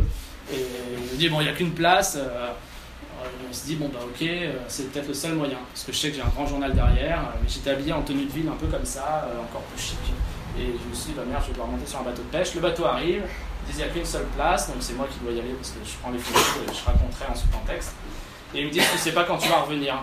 Et il nous dit, bon, il n'y a qu'une place. on se dit, bon, bah, ok, c'est peut-être le seul moyen. Parce que je sais que j'ai un grand journal derrière, mais j'étais habillé en tenue de ville, un peu comme ça, encore plus chic. Et je me suis dit, bah merde, je vais devoir monter sur un bateau de pêche. Le bateau arrive, disent, il n'y a qu'une seule place, donc c'est moi qui dois y aller parce que je prends les photos et je raconterai en ce contexte. Et ils me disent, tu sais pas quand tu vas revenir.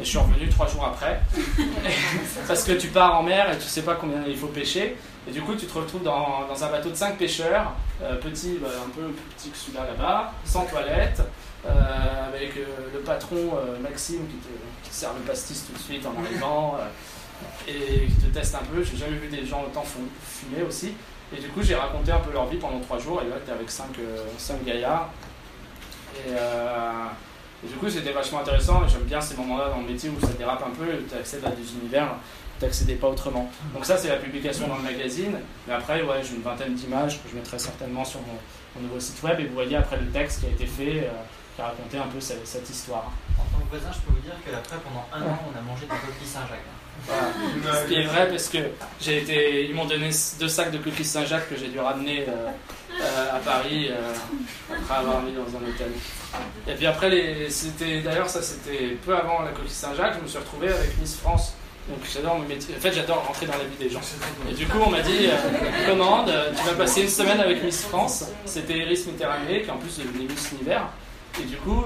Et je suis revenu trois jours après. Parce que tu pars en mer et tu sais pas combien il faut pêcher. Et du coup, tu te retrouves dans, dans un bateau de cinq pêcheurs, euh, petit, bah, un peu plus petit que celui-là là-bas, sans toilette, euh, avec euh, le patron Maxime qui te, qui sert le pastis tout de suite en arrivant et qui te teste un peu. J'ai jamais vu des gens autant fum- fumer aussi. Et du coup, j'ai raconté un peu leur vie pendant trois jours. Et là, tu es avec cinq, euh, cinq gaillards. Et, euh, et du coup, c'était vachement intéressant. J'aime bien ces moments-là dans le métier où ça dérape un peu. Tu accèdes à des univers n'accédais pas autrement. Donc, ça, c'est la publication dans le magazine. Mais après, ouais, j'ai une vingtaine d'images que je mettrai certainement sur mon, nouveau site web. Et vous voyez après le texte qui a été fait, euh, qui a raconté un peu cette, cette histoire. En tant que voisin, je peux vous dire qu'après, pendant un an, on a mangé des coquilles Saint-Jacques. Ce qui est vrai parce que j'ai été, ils m'ont donné deux sacs de coquilles Saint-Jacques que j'ai dû ramener euh, euh, à Paris euh, après avoir mis dans un hôtel. Et puis après, c'était d'ailleurs ça c'était peu avant la coquille Saint-Jacques, je me suis retrouvé avec Miss France. Donc j'adore. En fait, j'adore rentrer dans la vie des gens. Et du coup, on m'a dit commande, tu vas passer une semaine avec Miss France. C'était Iris Mitterrand qui en plus est devenue Miss Univers. Et du coup.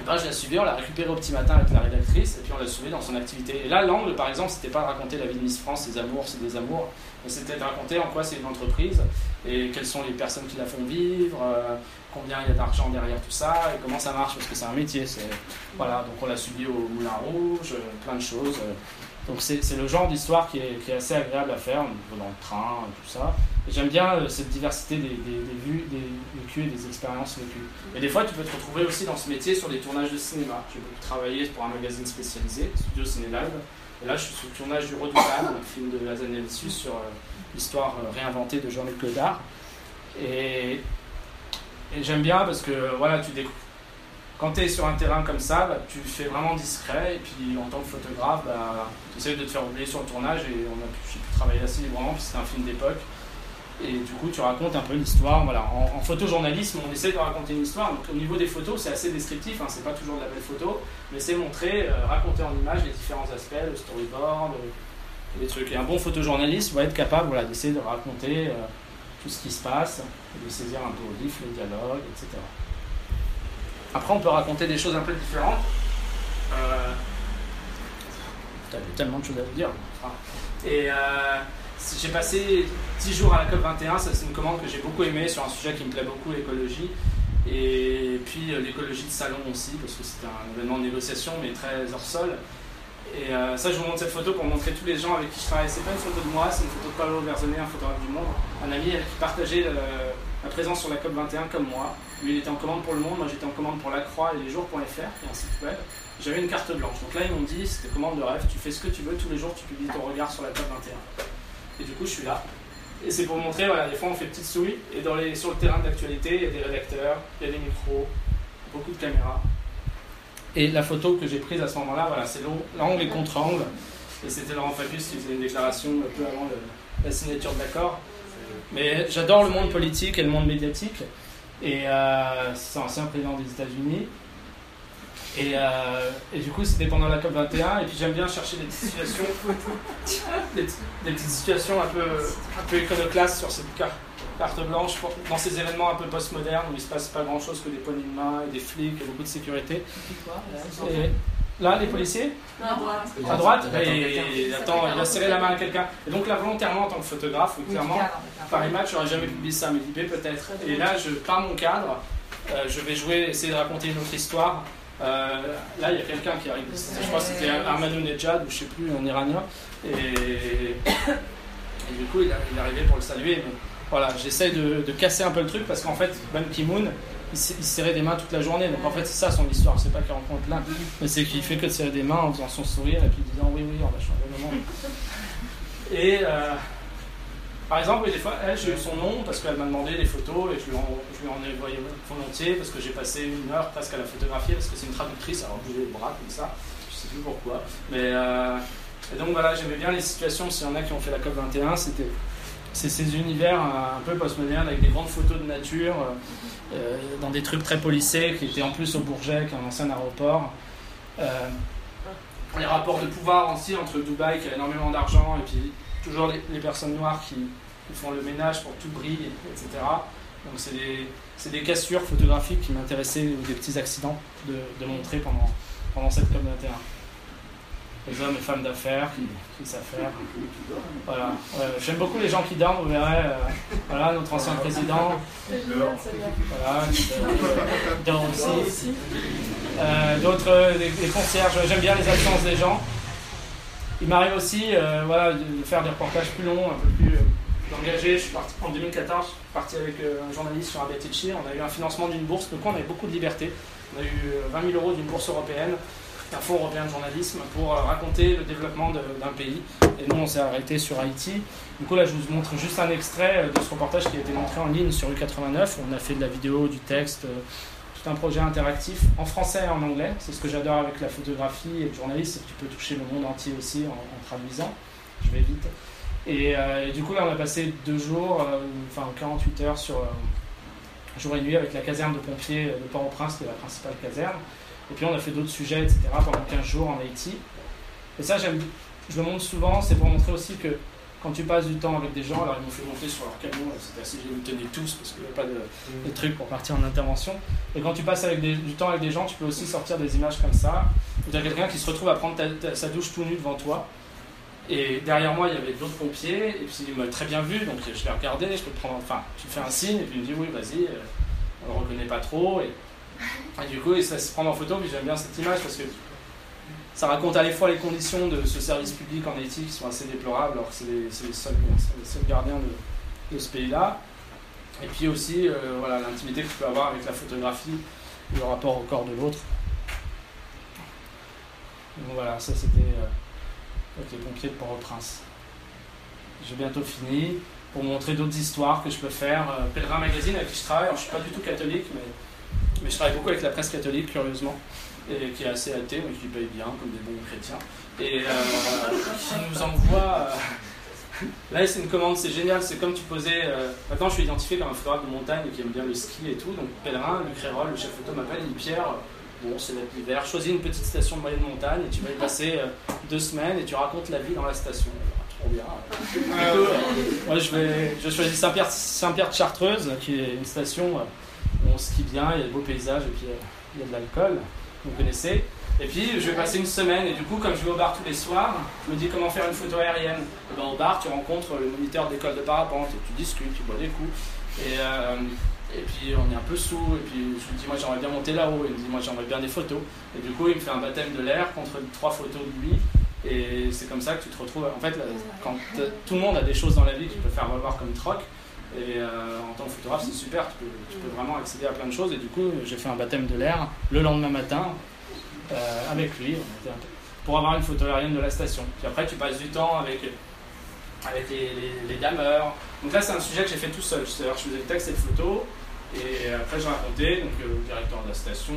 Et ben, je l'ai suivi, on l'a récupéré au petit matin avec la rédactrice, et puis on l'a suivi dans son activité. Et là, l'angle, par exemple, c'était pas de raconter la vie de Miss France, ses amours, ses désamours, mais c'était de raconter en quoi c'est une entreprise, et quelles sont les personnes qui la font vivre, euh, combien il y a d'argent derrière tout ça, et comment ça marche, parce que c'est un métier. Voilà, donc on l'a suivi au Moulin Rouge, euh, plein de choses. euh. Donc c'est le genre d'histoire qui qui est assez agréable à faire, dans le train, et tout ça. J'aime bien euh, cette diversité des, des- vues, des vécus et des expériences vécues. Et des fois, tu peux te retrouver aussi dans ce métier sur des tournages de cinéma. J'ai beaucoup travaillé pour un magazine spécialisé, Studio Ciné Live. Et là, je suis sur le tournage du Redoutable, un film de Lazane Elsus sur euh, l'histoire euh, réinventée de Jean-Luc Godard. Et, et j'aime bien parce que voilà, tu découvres. Quand tu es sur un terrain comme ça, bah, tu fais vraiment discret, et puis en tant que photographe, bah, tu essaies de te faire oublier sur le tournage, et on a pu, travailler assez librement, puis c'était un film d'époque. Et du coup, tu racontes un peu l'histoire. Voilà. En, photojournalisme, on essaie de raconter une histoire. Donc, au niveau des photos, c'est assez descriptif. Hein, c'est pas toujours de la belle photo, mais c'est montrer, euh, raconter en images les différents aspects, le storyboard, euh, les trucs. Et un bon photojournaliste va être capable voilà, d'essayer de raconter euh, tout ce qui se passe, de saisir un peu au vif les dialogues, etc. Après, on peut raconter des choses un peu différentes. Euh... Putain, a tellement de choses à vous dire. Enfin, et euh, j'ai passé 10 jours à la COP21, ça c'est une commande que j'ai beaucoup aimée sur un sujet qui me plaît beaucoup, l'écologie. Et puis euh, l'écologie de salon aussi, parce que c'était un événement de négociation, mais très hors sol. Et euh, ça, je vous montre cette photo pour montrer tous les gens avec qui je travaille. C'est pas une photo de moi, c'est une photo de Paolo Verzone, un photographe du monde, un ami qui partageait le- la présence sur la COP21 comme moi. Lui, il était en commande pour le monde, moi j'étais en commande pour la Croix et les jours.fr, qui est un site web. J'avais une carte blanche. Donc là, ils m'ont dit, c'était commande de rêve, tu fais ce que tu veux, tous les jours tu publies ton regard sur la COP21. Et du coup, je suis là. Et c'est pour montrer, voilà, des fois on fait petite souris, et dans les, sur le terrain d'actualité, il y a des rédacteurs, il y a des micros, beaucoup de caméras. Et la photo que j'ai prise à ce moment-là, voilà, c'est l'angle et contre-angle. Et c'était Laurent Fabius qui faisait une déclaration un peu avant la signature de l'accord. Mais j'adore le monde politique et le monde médiatique. Et euh, c'est un ancien président des États-Unis. Et, euh, et du coup, c'était pendant la COP21. Et puis j'aime bien chercher des petites situations, des, des petites situations un peu, un peu iconoclastes sur cette carte, carte blanche, pour- dans ces événements un peu postmodernes où il se passe pas grand-chose que des poignées de main et des flics et beaucoup de sécurité. Et là, les policiers À droite. à droite, et attends, il va serrer la main à quelqu'un. Et donc là, volontairement, en tant que photographe, oui, clairement, par image, j'aurais jamais publié ça, mais l'idée peut-être. Et là, je mon cadre, euh, je vais jouer, essayer de raconter une autre histoire. Euh, là, il y a quelqu'un qui arrive. Je crois que c'était Ahmadinejad ou je sais plus, un Iranien. Et, et du coup, il, a- est arrivé pour le saluer. Mais voilà, j'essaie de, de casser un peu le truc parce qu'en fait, Ban Ki-moon, il, se- il se serrait des mains toute la journée. Donc en fait, c'est ça son histoire. C'est pas qu'il rencontre là, mais c'est qu'il fait que de serrer des mains en faisant son sourire et puis disant oui, oui, on va changer le monde. Et euh, par exemple, des fois, elle, j'ai eu son nom parce qu'elle m'a demandé des photos et je lui en, je lui en ai envoyé volontiers parce que j'ai passé une heure presque à la photographier parce que c'est une traductrice, alors bouger les bras comme ça, je sais plus pourquoi. Mais euh, et donc voilà, j'aimais bien les situations, s'il y en a qui ont fait la COP21, c'était c'est ces univers euh, un peu postmodernes avec des grandes photos de nature, euh, euh, dans des trucs très polissés, qui étaient en plus au Bourget, qui est un ancien aéroport. Les rapports de pouvoir aussi entre Dubaï, qui a énormément d'argent, et puis toujours les, personnes noires qui, font le ménage pour tout brille, etc. Donc c'est des, des cassures photographiques qui m'intéressaient, ou des petits accidents de, montrer pendant, pendant cette COP21. Les hommes et femmes d'affaires qui, savent faire. Voilà. J'aime beaucoup les gens qui dorment, vous verrez. euh, voilà, notre ancien président. Voilà, euh, dort aussi. Euh, D'autres, les, concierges, j'aime bien les absences des gens. Il m'arrive aussi voilà, de faire des reportages plus longs, un peu plus engagés. Je suis parti en 2014, je suis parti avec un journaliste sur Abetici. On a eu un financement d'une bourse, donc on avait beaucoup de liberté. On a eu euh, 20 000 euros d'une bourse européenne, fonds européen de journalisme, pour euh, raconter le développement d'un pays. Et nous, on s'est arrêté sur Haïti. Du coup, là, je vous montre juste un extrait euh, de ce reportage qui a été montré en ligne sur U89. On a fait de la vidéo, du texte, euh, tout un projet interactif en français et en anglais. C'est ce que j'adore avec la photographie et le journaliste, c'est que tu peux toucher le monde entier aussi en, traduisant. Je vais vite. Et, du coup, là, on a passé deux jours, enfin 48 heures sur euh, jour et nuit avec la caserne de pompiers de Port-au-Prince, qui est la principale caserne. Et puis on a fait d'autres sujets, etc. pendant 15 jours en Haïti. Et ça, j'aime, je le montre souvent, c'est pour montrer aussi que quand tu passes du temps avec des gens, alors ils m'ont fait monter sur leur camion, c'était assez, je les tenais tous parce qu'il n'y avait pas de, de trucs pour partir en intervention. Et quand tu passes avec des- du temps avec des gens, tu peux aussi sortir des images comme ça, tu as quelqu'un qui se retrouve à prendre ta- ta- sa douche tout nu devant toi. Et derrière moi, il y avait d'autres pompiers, et puis il m'a très bien vu, donc je l'ai regardé, je peux te prendre, enfin, tu me fais un signe, et puis il me dit oui, vas-y, euh, on le reconnaît pas trop. Et, et du coup, ça se prend en photo, puis j'aime bien cette image parce que ça raconte à la fois les conditions de ce service public en Haïti qui sont assez déplorables, alors c'est les, les seuls, gardiens de, ce pays-là. Et puis aussi, euh, voilà, l'intimité que tu peux avoir avec la photographie, le rapport au corps de l'autre. Donc voilà, ça c'était euh, avec les pompiers de Port-au-Prince. J'ai bientôt fini pour montrer d'autres histoires que je peux faire. Euh, Pèlerin Magazine avec qui je travaille, alors je suis pas du tout catholique, mais Mais je travaille beaucoup avec la presse catholique, curieusement, et qui est assez athée, mais qui paye bien, comme des bons chrétiens. Et euh, qui nous envoie. euh, Là, c'est une commande, c'est génial. C'est comme tu posais. euh, Maintenant, je suis identifié comme un photographe de montagne qui aime bien le ski et tout. Donc, pèlerin, Luc Rérol, le chef photo, m'appelle. Il dit Pierre, euh, bon, c'est l'hiver, choisis une petite station de moyenne montagne et tu vas y passer euh, deux semaines et tu racontes la vie dans la station. Trop bien. Euh, moi, je, vais, je choisis Saint-Pierre Saint-Pierre de Chartreuse, qui est une station euh, skie bien, il y a de beaux paysages et puis euh, il y a de l'alcool, vous connaissez. Et puis je vais passer une semaine et du coup comme je vais au bar tous les soirs, je me dis comment faire une photo aérienne. Et ben, au bar tu rencontres le moniteur d'école de parapente et tu discutes, tu bois des coups. Et, euh, et puis on est un peu sous et puis je lui dis moi j'aimerais bien monter là-haut. Il me dit moi j'aimerais bien des photos. Et du coup il me fait un baptême de l'air contre trois photos de lui. Et c'est comme ça que tu te retrouves. En fait, quand tout le monde a des choses dans la vie qui peut faire valoir comme troc, et euh, en tant que photographe, c'est super, tu peux, tu peux vraiment accéder à plein de choses. Et du coup, j'ai fait un baptême de l'air le lendemain matin euh, avec lui pour avoir une photo aérienne de la station. Puis après, tu passes du temps avec, avec les, les, les dameurs. Donc là, c'est un sujet que j'ai fait tout seul. C'est-à-dire, je faisais le texte et le photo. Et après, je racontais donc, euh, le directeur de la station,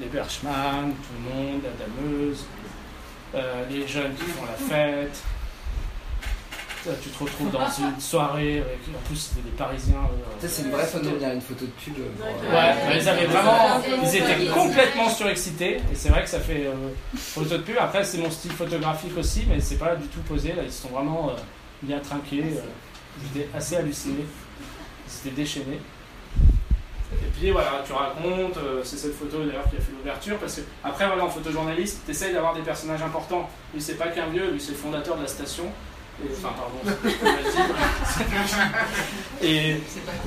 les Berchman, tout le monde, la dameuse, euh, les jeunes qui font la fête. Là, tu te retrouves dans une soirée avec, en plus, c'était des Parisiens. euh, Ça, c'est une vraie photo, une photo de pub. euh, euh, Ouais, ils avaient vraiment, ils étaient complètement surexcités et c'est vrai que ça fait euh, photo de pub. Après, c'est mon style photographique aussi, mais c'est pas du tout posé. Là, ils se sont vraiment euh, bien trinqués. euh, J'étais assez halluciné. Ils étaient déchaînés. Et puis voilà, tu racontes, euh, c'est cette photo d'ailleurs qui a fait l'ouverture, parce que après voilà, en photojournaliste, tu essayes d'avoir des personnages importants. Lui c'est pas qu'un vieux, lui c'est le fondateur de la station. Et, enfin pardon,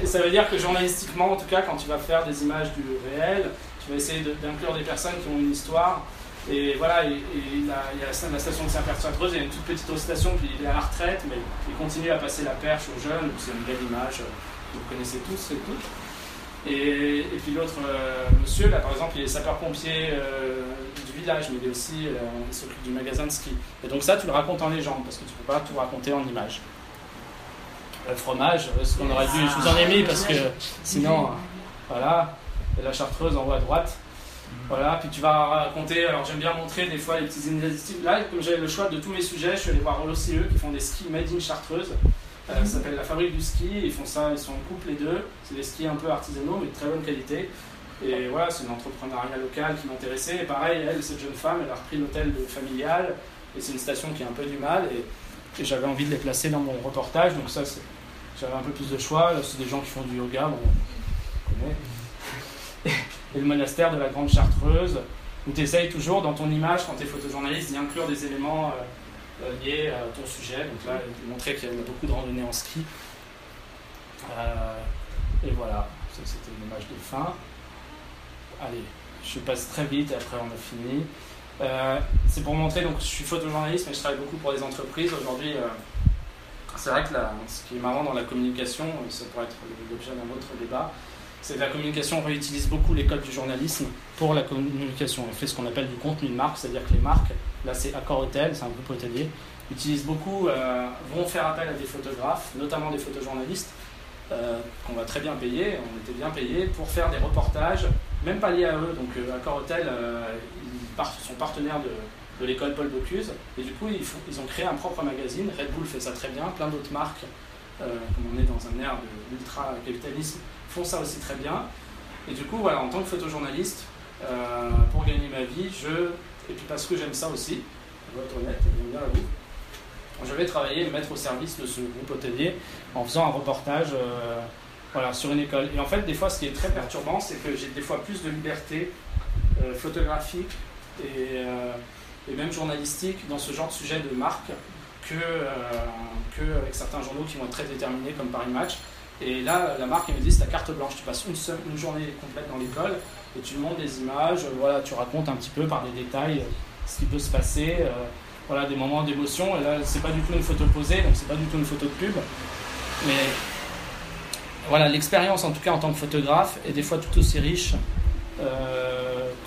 ça veut dire que journalistiquement, en tout cas, quand tu vas faire des images du réel, tu vas essayer de- d'inclure des personnes qui ont une histoire. Et voilà, et, et il, y a la station de Saint-Pierre-de-Chartreuse, il y a une toute petite station, puis il est à la retraite, mais il continue à passer la perche aux jeunes, c'est une belle image, euh, vous connaissez tous et toutes. Et, et puis l'autre euh, monsieur, là par exemple, il est sapeur-pompier euh, du village, mais il est aussi, euh, il s'occupe du magasin de ski. Et donc ça, tu le racontes en légende, parce que tu peux pas tout raconter en image. Le fromage, ce qu'on aurait dû, je vous en ai mis, parce que sinon, voilà, et la chartreuse en haut à droite. Voilà, puis tu vas raconter, alors j'aime bien montrer des fois les petites initiatives. Là, comme j'avais le choix de tous mes sujets, je suis allé voir l'OCE qui font des skis made in Chartreuse. Euh, ça s'appelle la fabrique du ski, ils font ça, ils sont en couple les deux. C'est des skis un peu artisanaux mais de très bonne qualité. Et voilà, c'est une entrepreneuriat local qui m'intéressait. Et pareil, elle, cette jeune femme, elle a repris l'hôtel familial. Et c'est une station qui a un peu du mal. Et, j'avais envie de les placer dans mon reportage. Donc ça, j'avais un peu plus de choix. Là, c'est des gens qui font du yoga. Et le monastère de la Grande Chartreuse, où tu essayes toujours dans ton image, quand tu es photojournaliste, d'y inclure des éléments euh, liés à ton sujet. Donc là, montrer qu'il y a beaucoup de randonnées en ski. Euh, et voilà, ça c'était une image de fin. Allez, je passe très vite et après on a fini. Euh, c'est pour montrer, donc je suis photojournaliste, mais je travaille beaucoup pour des entreprises. Aujourd'hui, euh, c'est vrai que la- ce qui est marrant dans la communication, ça pourrait être l'objet d'un autre débat, c'est que la communication réutilise beaucoup l'école du journalisme pour la communication. On fait ce qu'on appelle du contenu de marque, c'est-à-dire que les marques, là c'est Accor Hotel, c'est un groupe hôtelier, utilisent beaucoup, euh, vont faire appel à des photographes, notamment des photojournalistes, euh, qu'on va très bien payer, on était bien payés, pour faire des reportages, même pas liés à eux. Donc euh, Accor Hotel, ils sont partenaires de, l'école Paul Bocuse, et du coup ils, ont créé un propre magazine, Red Bull fait ça très bien, plein d'autres marques, comme on est dans un ère de l'ultra-capitalisme, font ça aussi très bien. Et du coup, voilà, en tant que photojournaliste, pour gagner ma vie, je, et puis parce que j'aime ça aussi, je dois être honnête, j'aime bien et me mettre au service de ce groupe hôtelier en faisant un reportage euh, voilà, sur une école. Et en fait, des fois, ce qui est très perturbant, c'est que j'ai des fois plus de liberté euh, photographique et, euh, et même journalistique dans ce genre de sujet de marque que, que avec certains journaux qui vont être très déterminés comme Paris Match. Et là, la marque, elle me dit, c'est ta carte blanche. Tu passes une, une journée complète dans l'école et tu montres des images, euh, voilà, tu racontes un petit peu par des détails euh, ce qui peut se passer, euh, voilà, des moments d'émotion. Et là, c'est pas du tout une photo posée, donc c'est pas du tout une photo de pub. Mais voilà, l'expérience, en tout cas en tant que photographe, est des fois tout aussi riche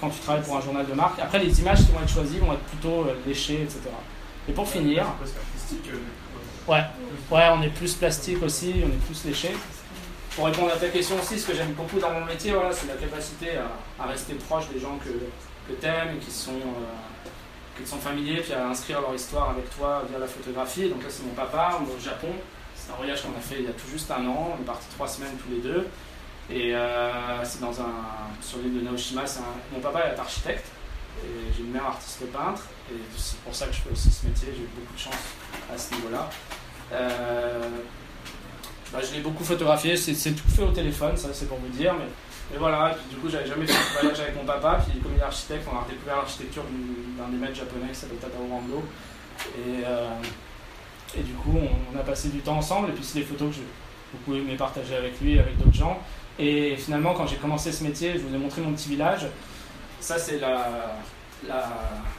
quand tu travailles pour un journal de marque. Après, les images qui vont être choisies vont être plutôt léchées, etc. Et pour finir, Ouais, ouais, on est plus plastique aussi, on est plus léché. pour répondre à ta question aussi, ce que j'aime beaucoup dans mon métier, voilà, c'est la capacité à, rester proche des gens que, que tu aimes, qui sont, euh, qui sont familiers, puis à inscrire leur histoire avec toi via la photographie. Donc là, c'est mon papa, on est au Japon. C'est un voyage qu'on a fait il y a tout juste un an. On est parti trois semaines tous les deux. Et euh, c'est dans un, sur l'île de Naoshima. mon papa est architecte. Et j'ai une mère artiste peintre. Et c'est pour ça que je fais aussi ce métier. J'ai eu beaucoup de chance à ce niveau-là. Euh, bah, je l'ai beaucoup photographié. C'est, tout fait au téléphone, ça c'est pour vous dire. Mais, voilà, du coup, j'avais jamais fait ce voyage avec mon papa. Puis comme il est architecte, on a redécouvert l'architecture du- d'un des maîtres japonais qui s'appelle Tadao Rando. Et, euh, du coup, on, on a passé du temps ensemble. Et puis, c'est des photos que j'ai beaucoup aimé partager avec lui et avec d'autres gens. Et finalement, quand j'ai commencé ce métier, je vous ai montré mon petit village. Ça, c'est la,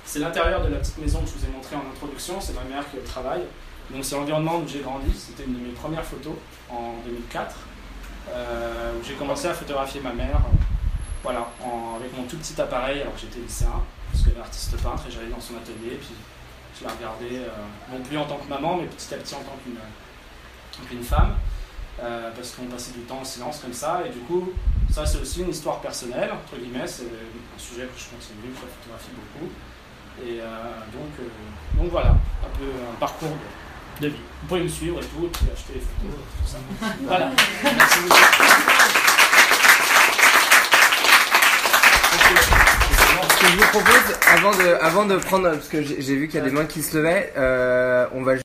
c'est l'intérieur de la petite maison que je vous ai montré en introduction. C'est ma mère qui est au travail. Donc, c'est l'environnement où j'ai grandi. C'était une de mes premières photos en 2004. euh, où j'ai commencé à photographier ma mère. euh, voilà, avec mon tout petit appareil alors j'étais lycéen, parce qu'elle est artiste peintre et j'allais dans son atelier. Puis je la regardais, euh, non plus en tant que maman, mais petit à petit en tant qu'une tant qu'une femme, euh, parce qu'on passait du temps en silence comme ça. Et du coup, ça c'est aussi une histoire personnelle, entre guillemets, c'est un sujet que je continue, que je photographie beaucoup. Et euh, donc, euh, donc voilà, un peu un parcours de, de vie. Vous pouvez me suivre et tout, et puis acheter les photos, tout ça. Voilà. Merci beaucoup. Ce que je vous propose, avant de, avant de prendre, parce que j'ai j'ai vu qu'il y a des mains qui se levaient, euh, on va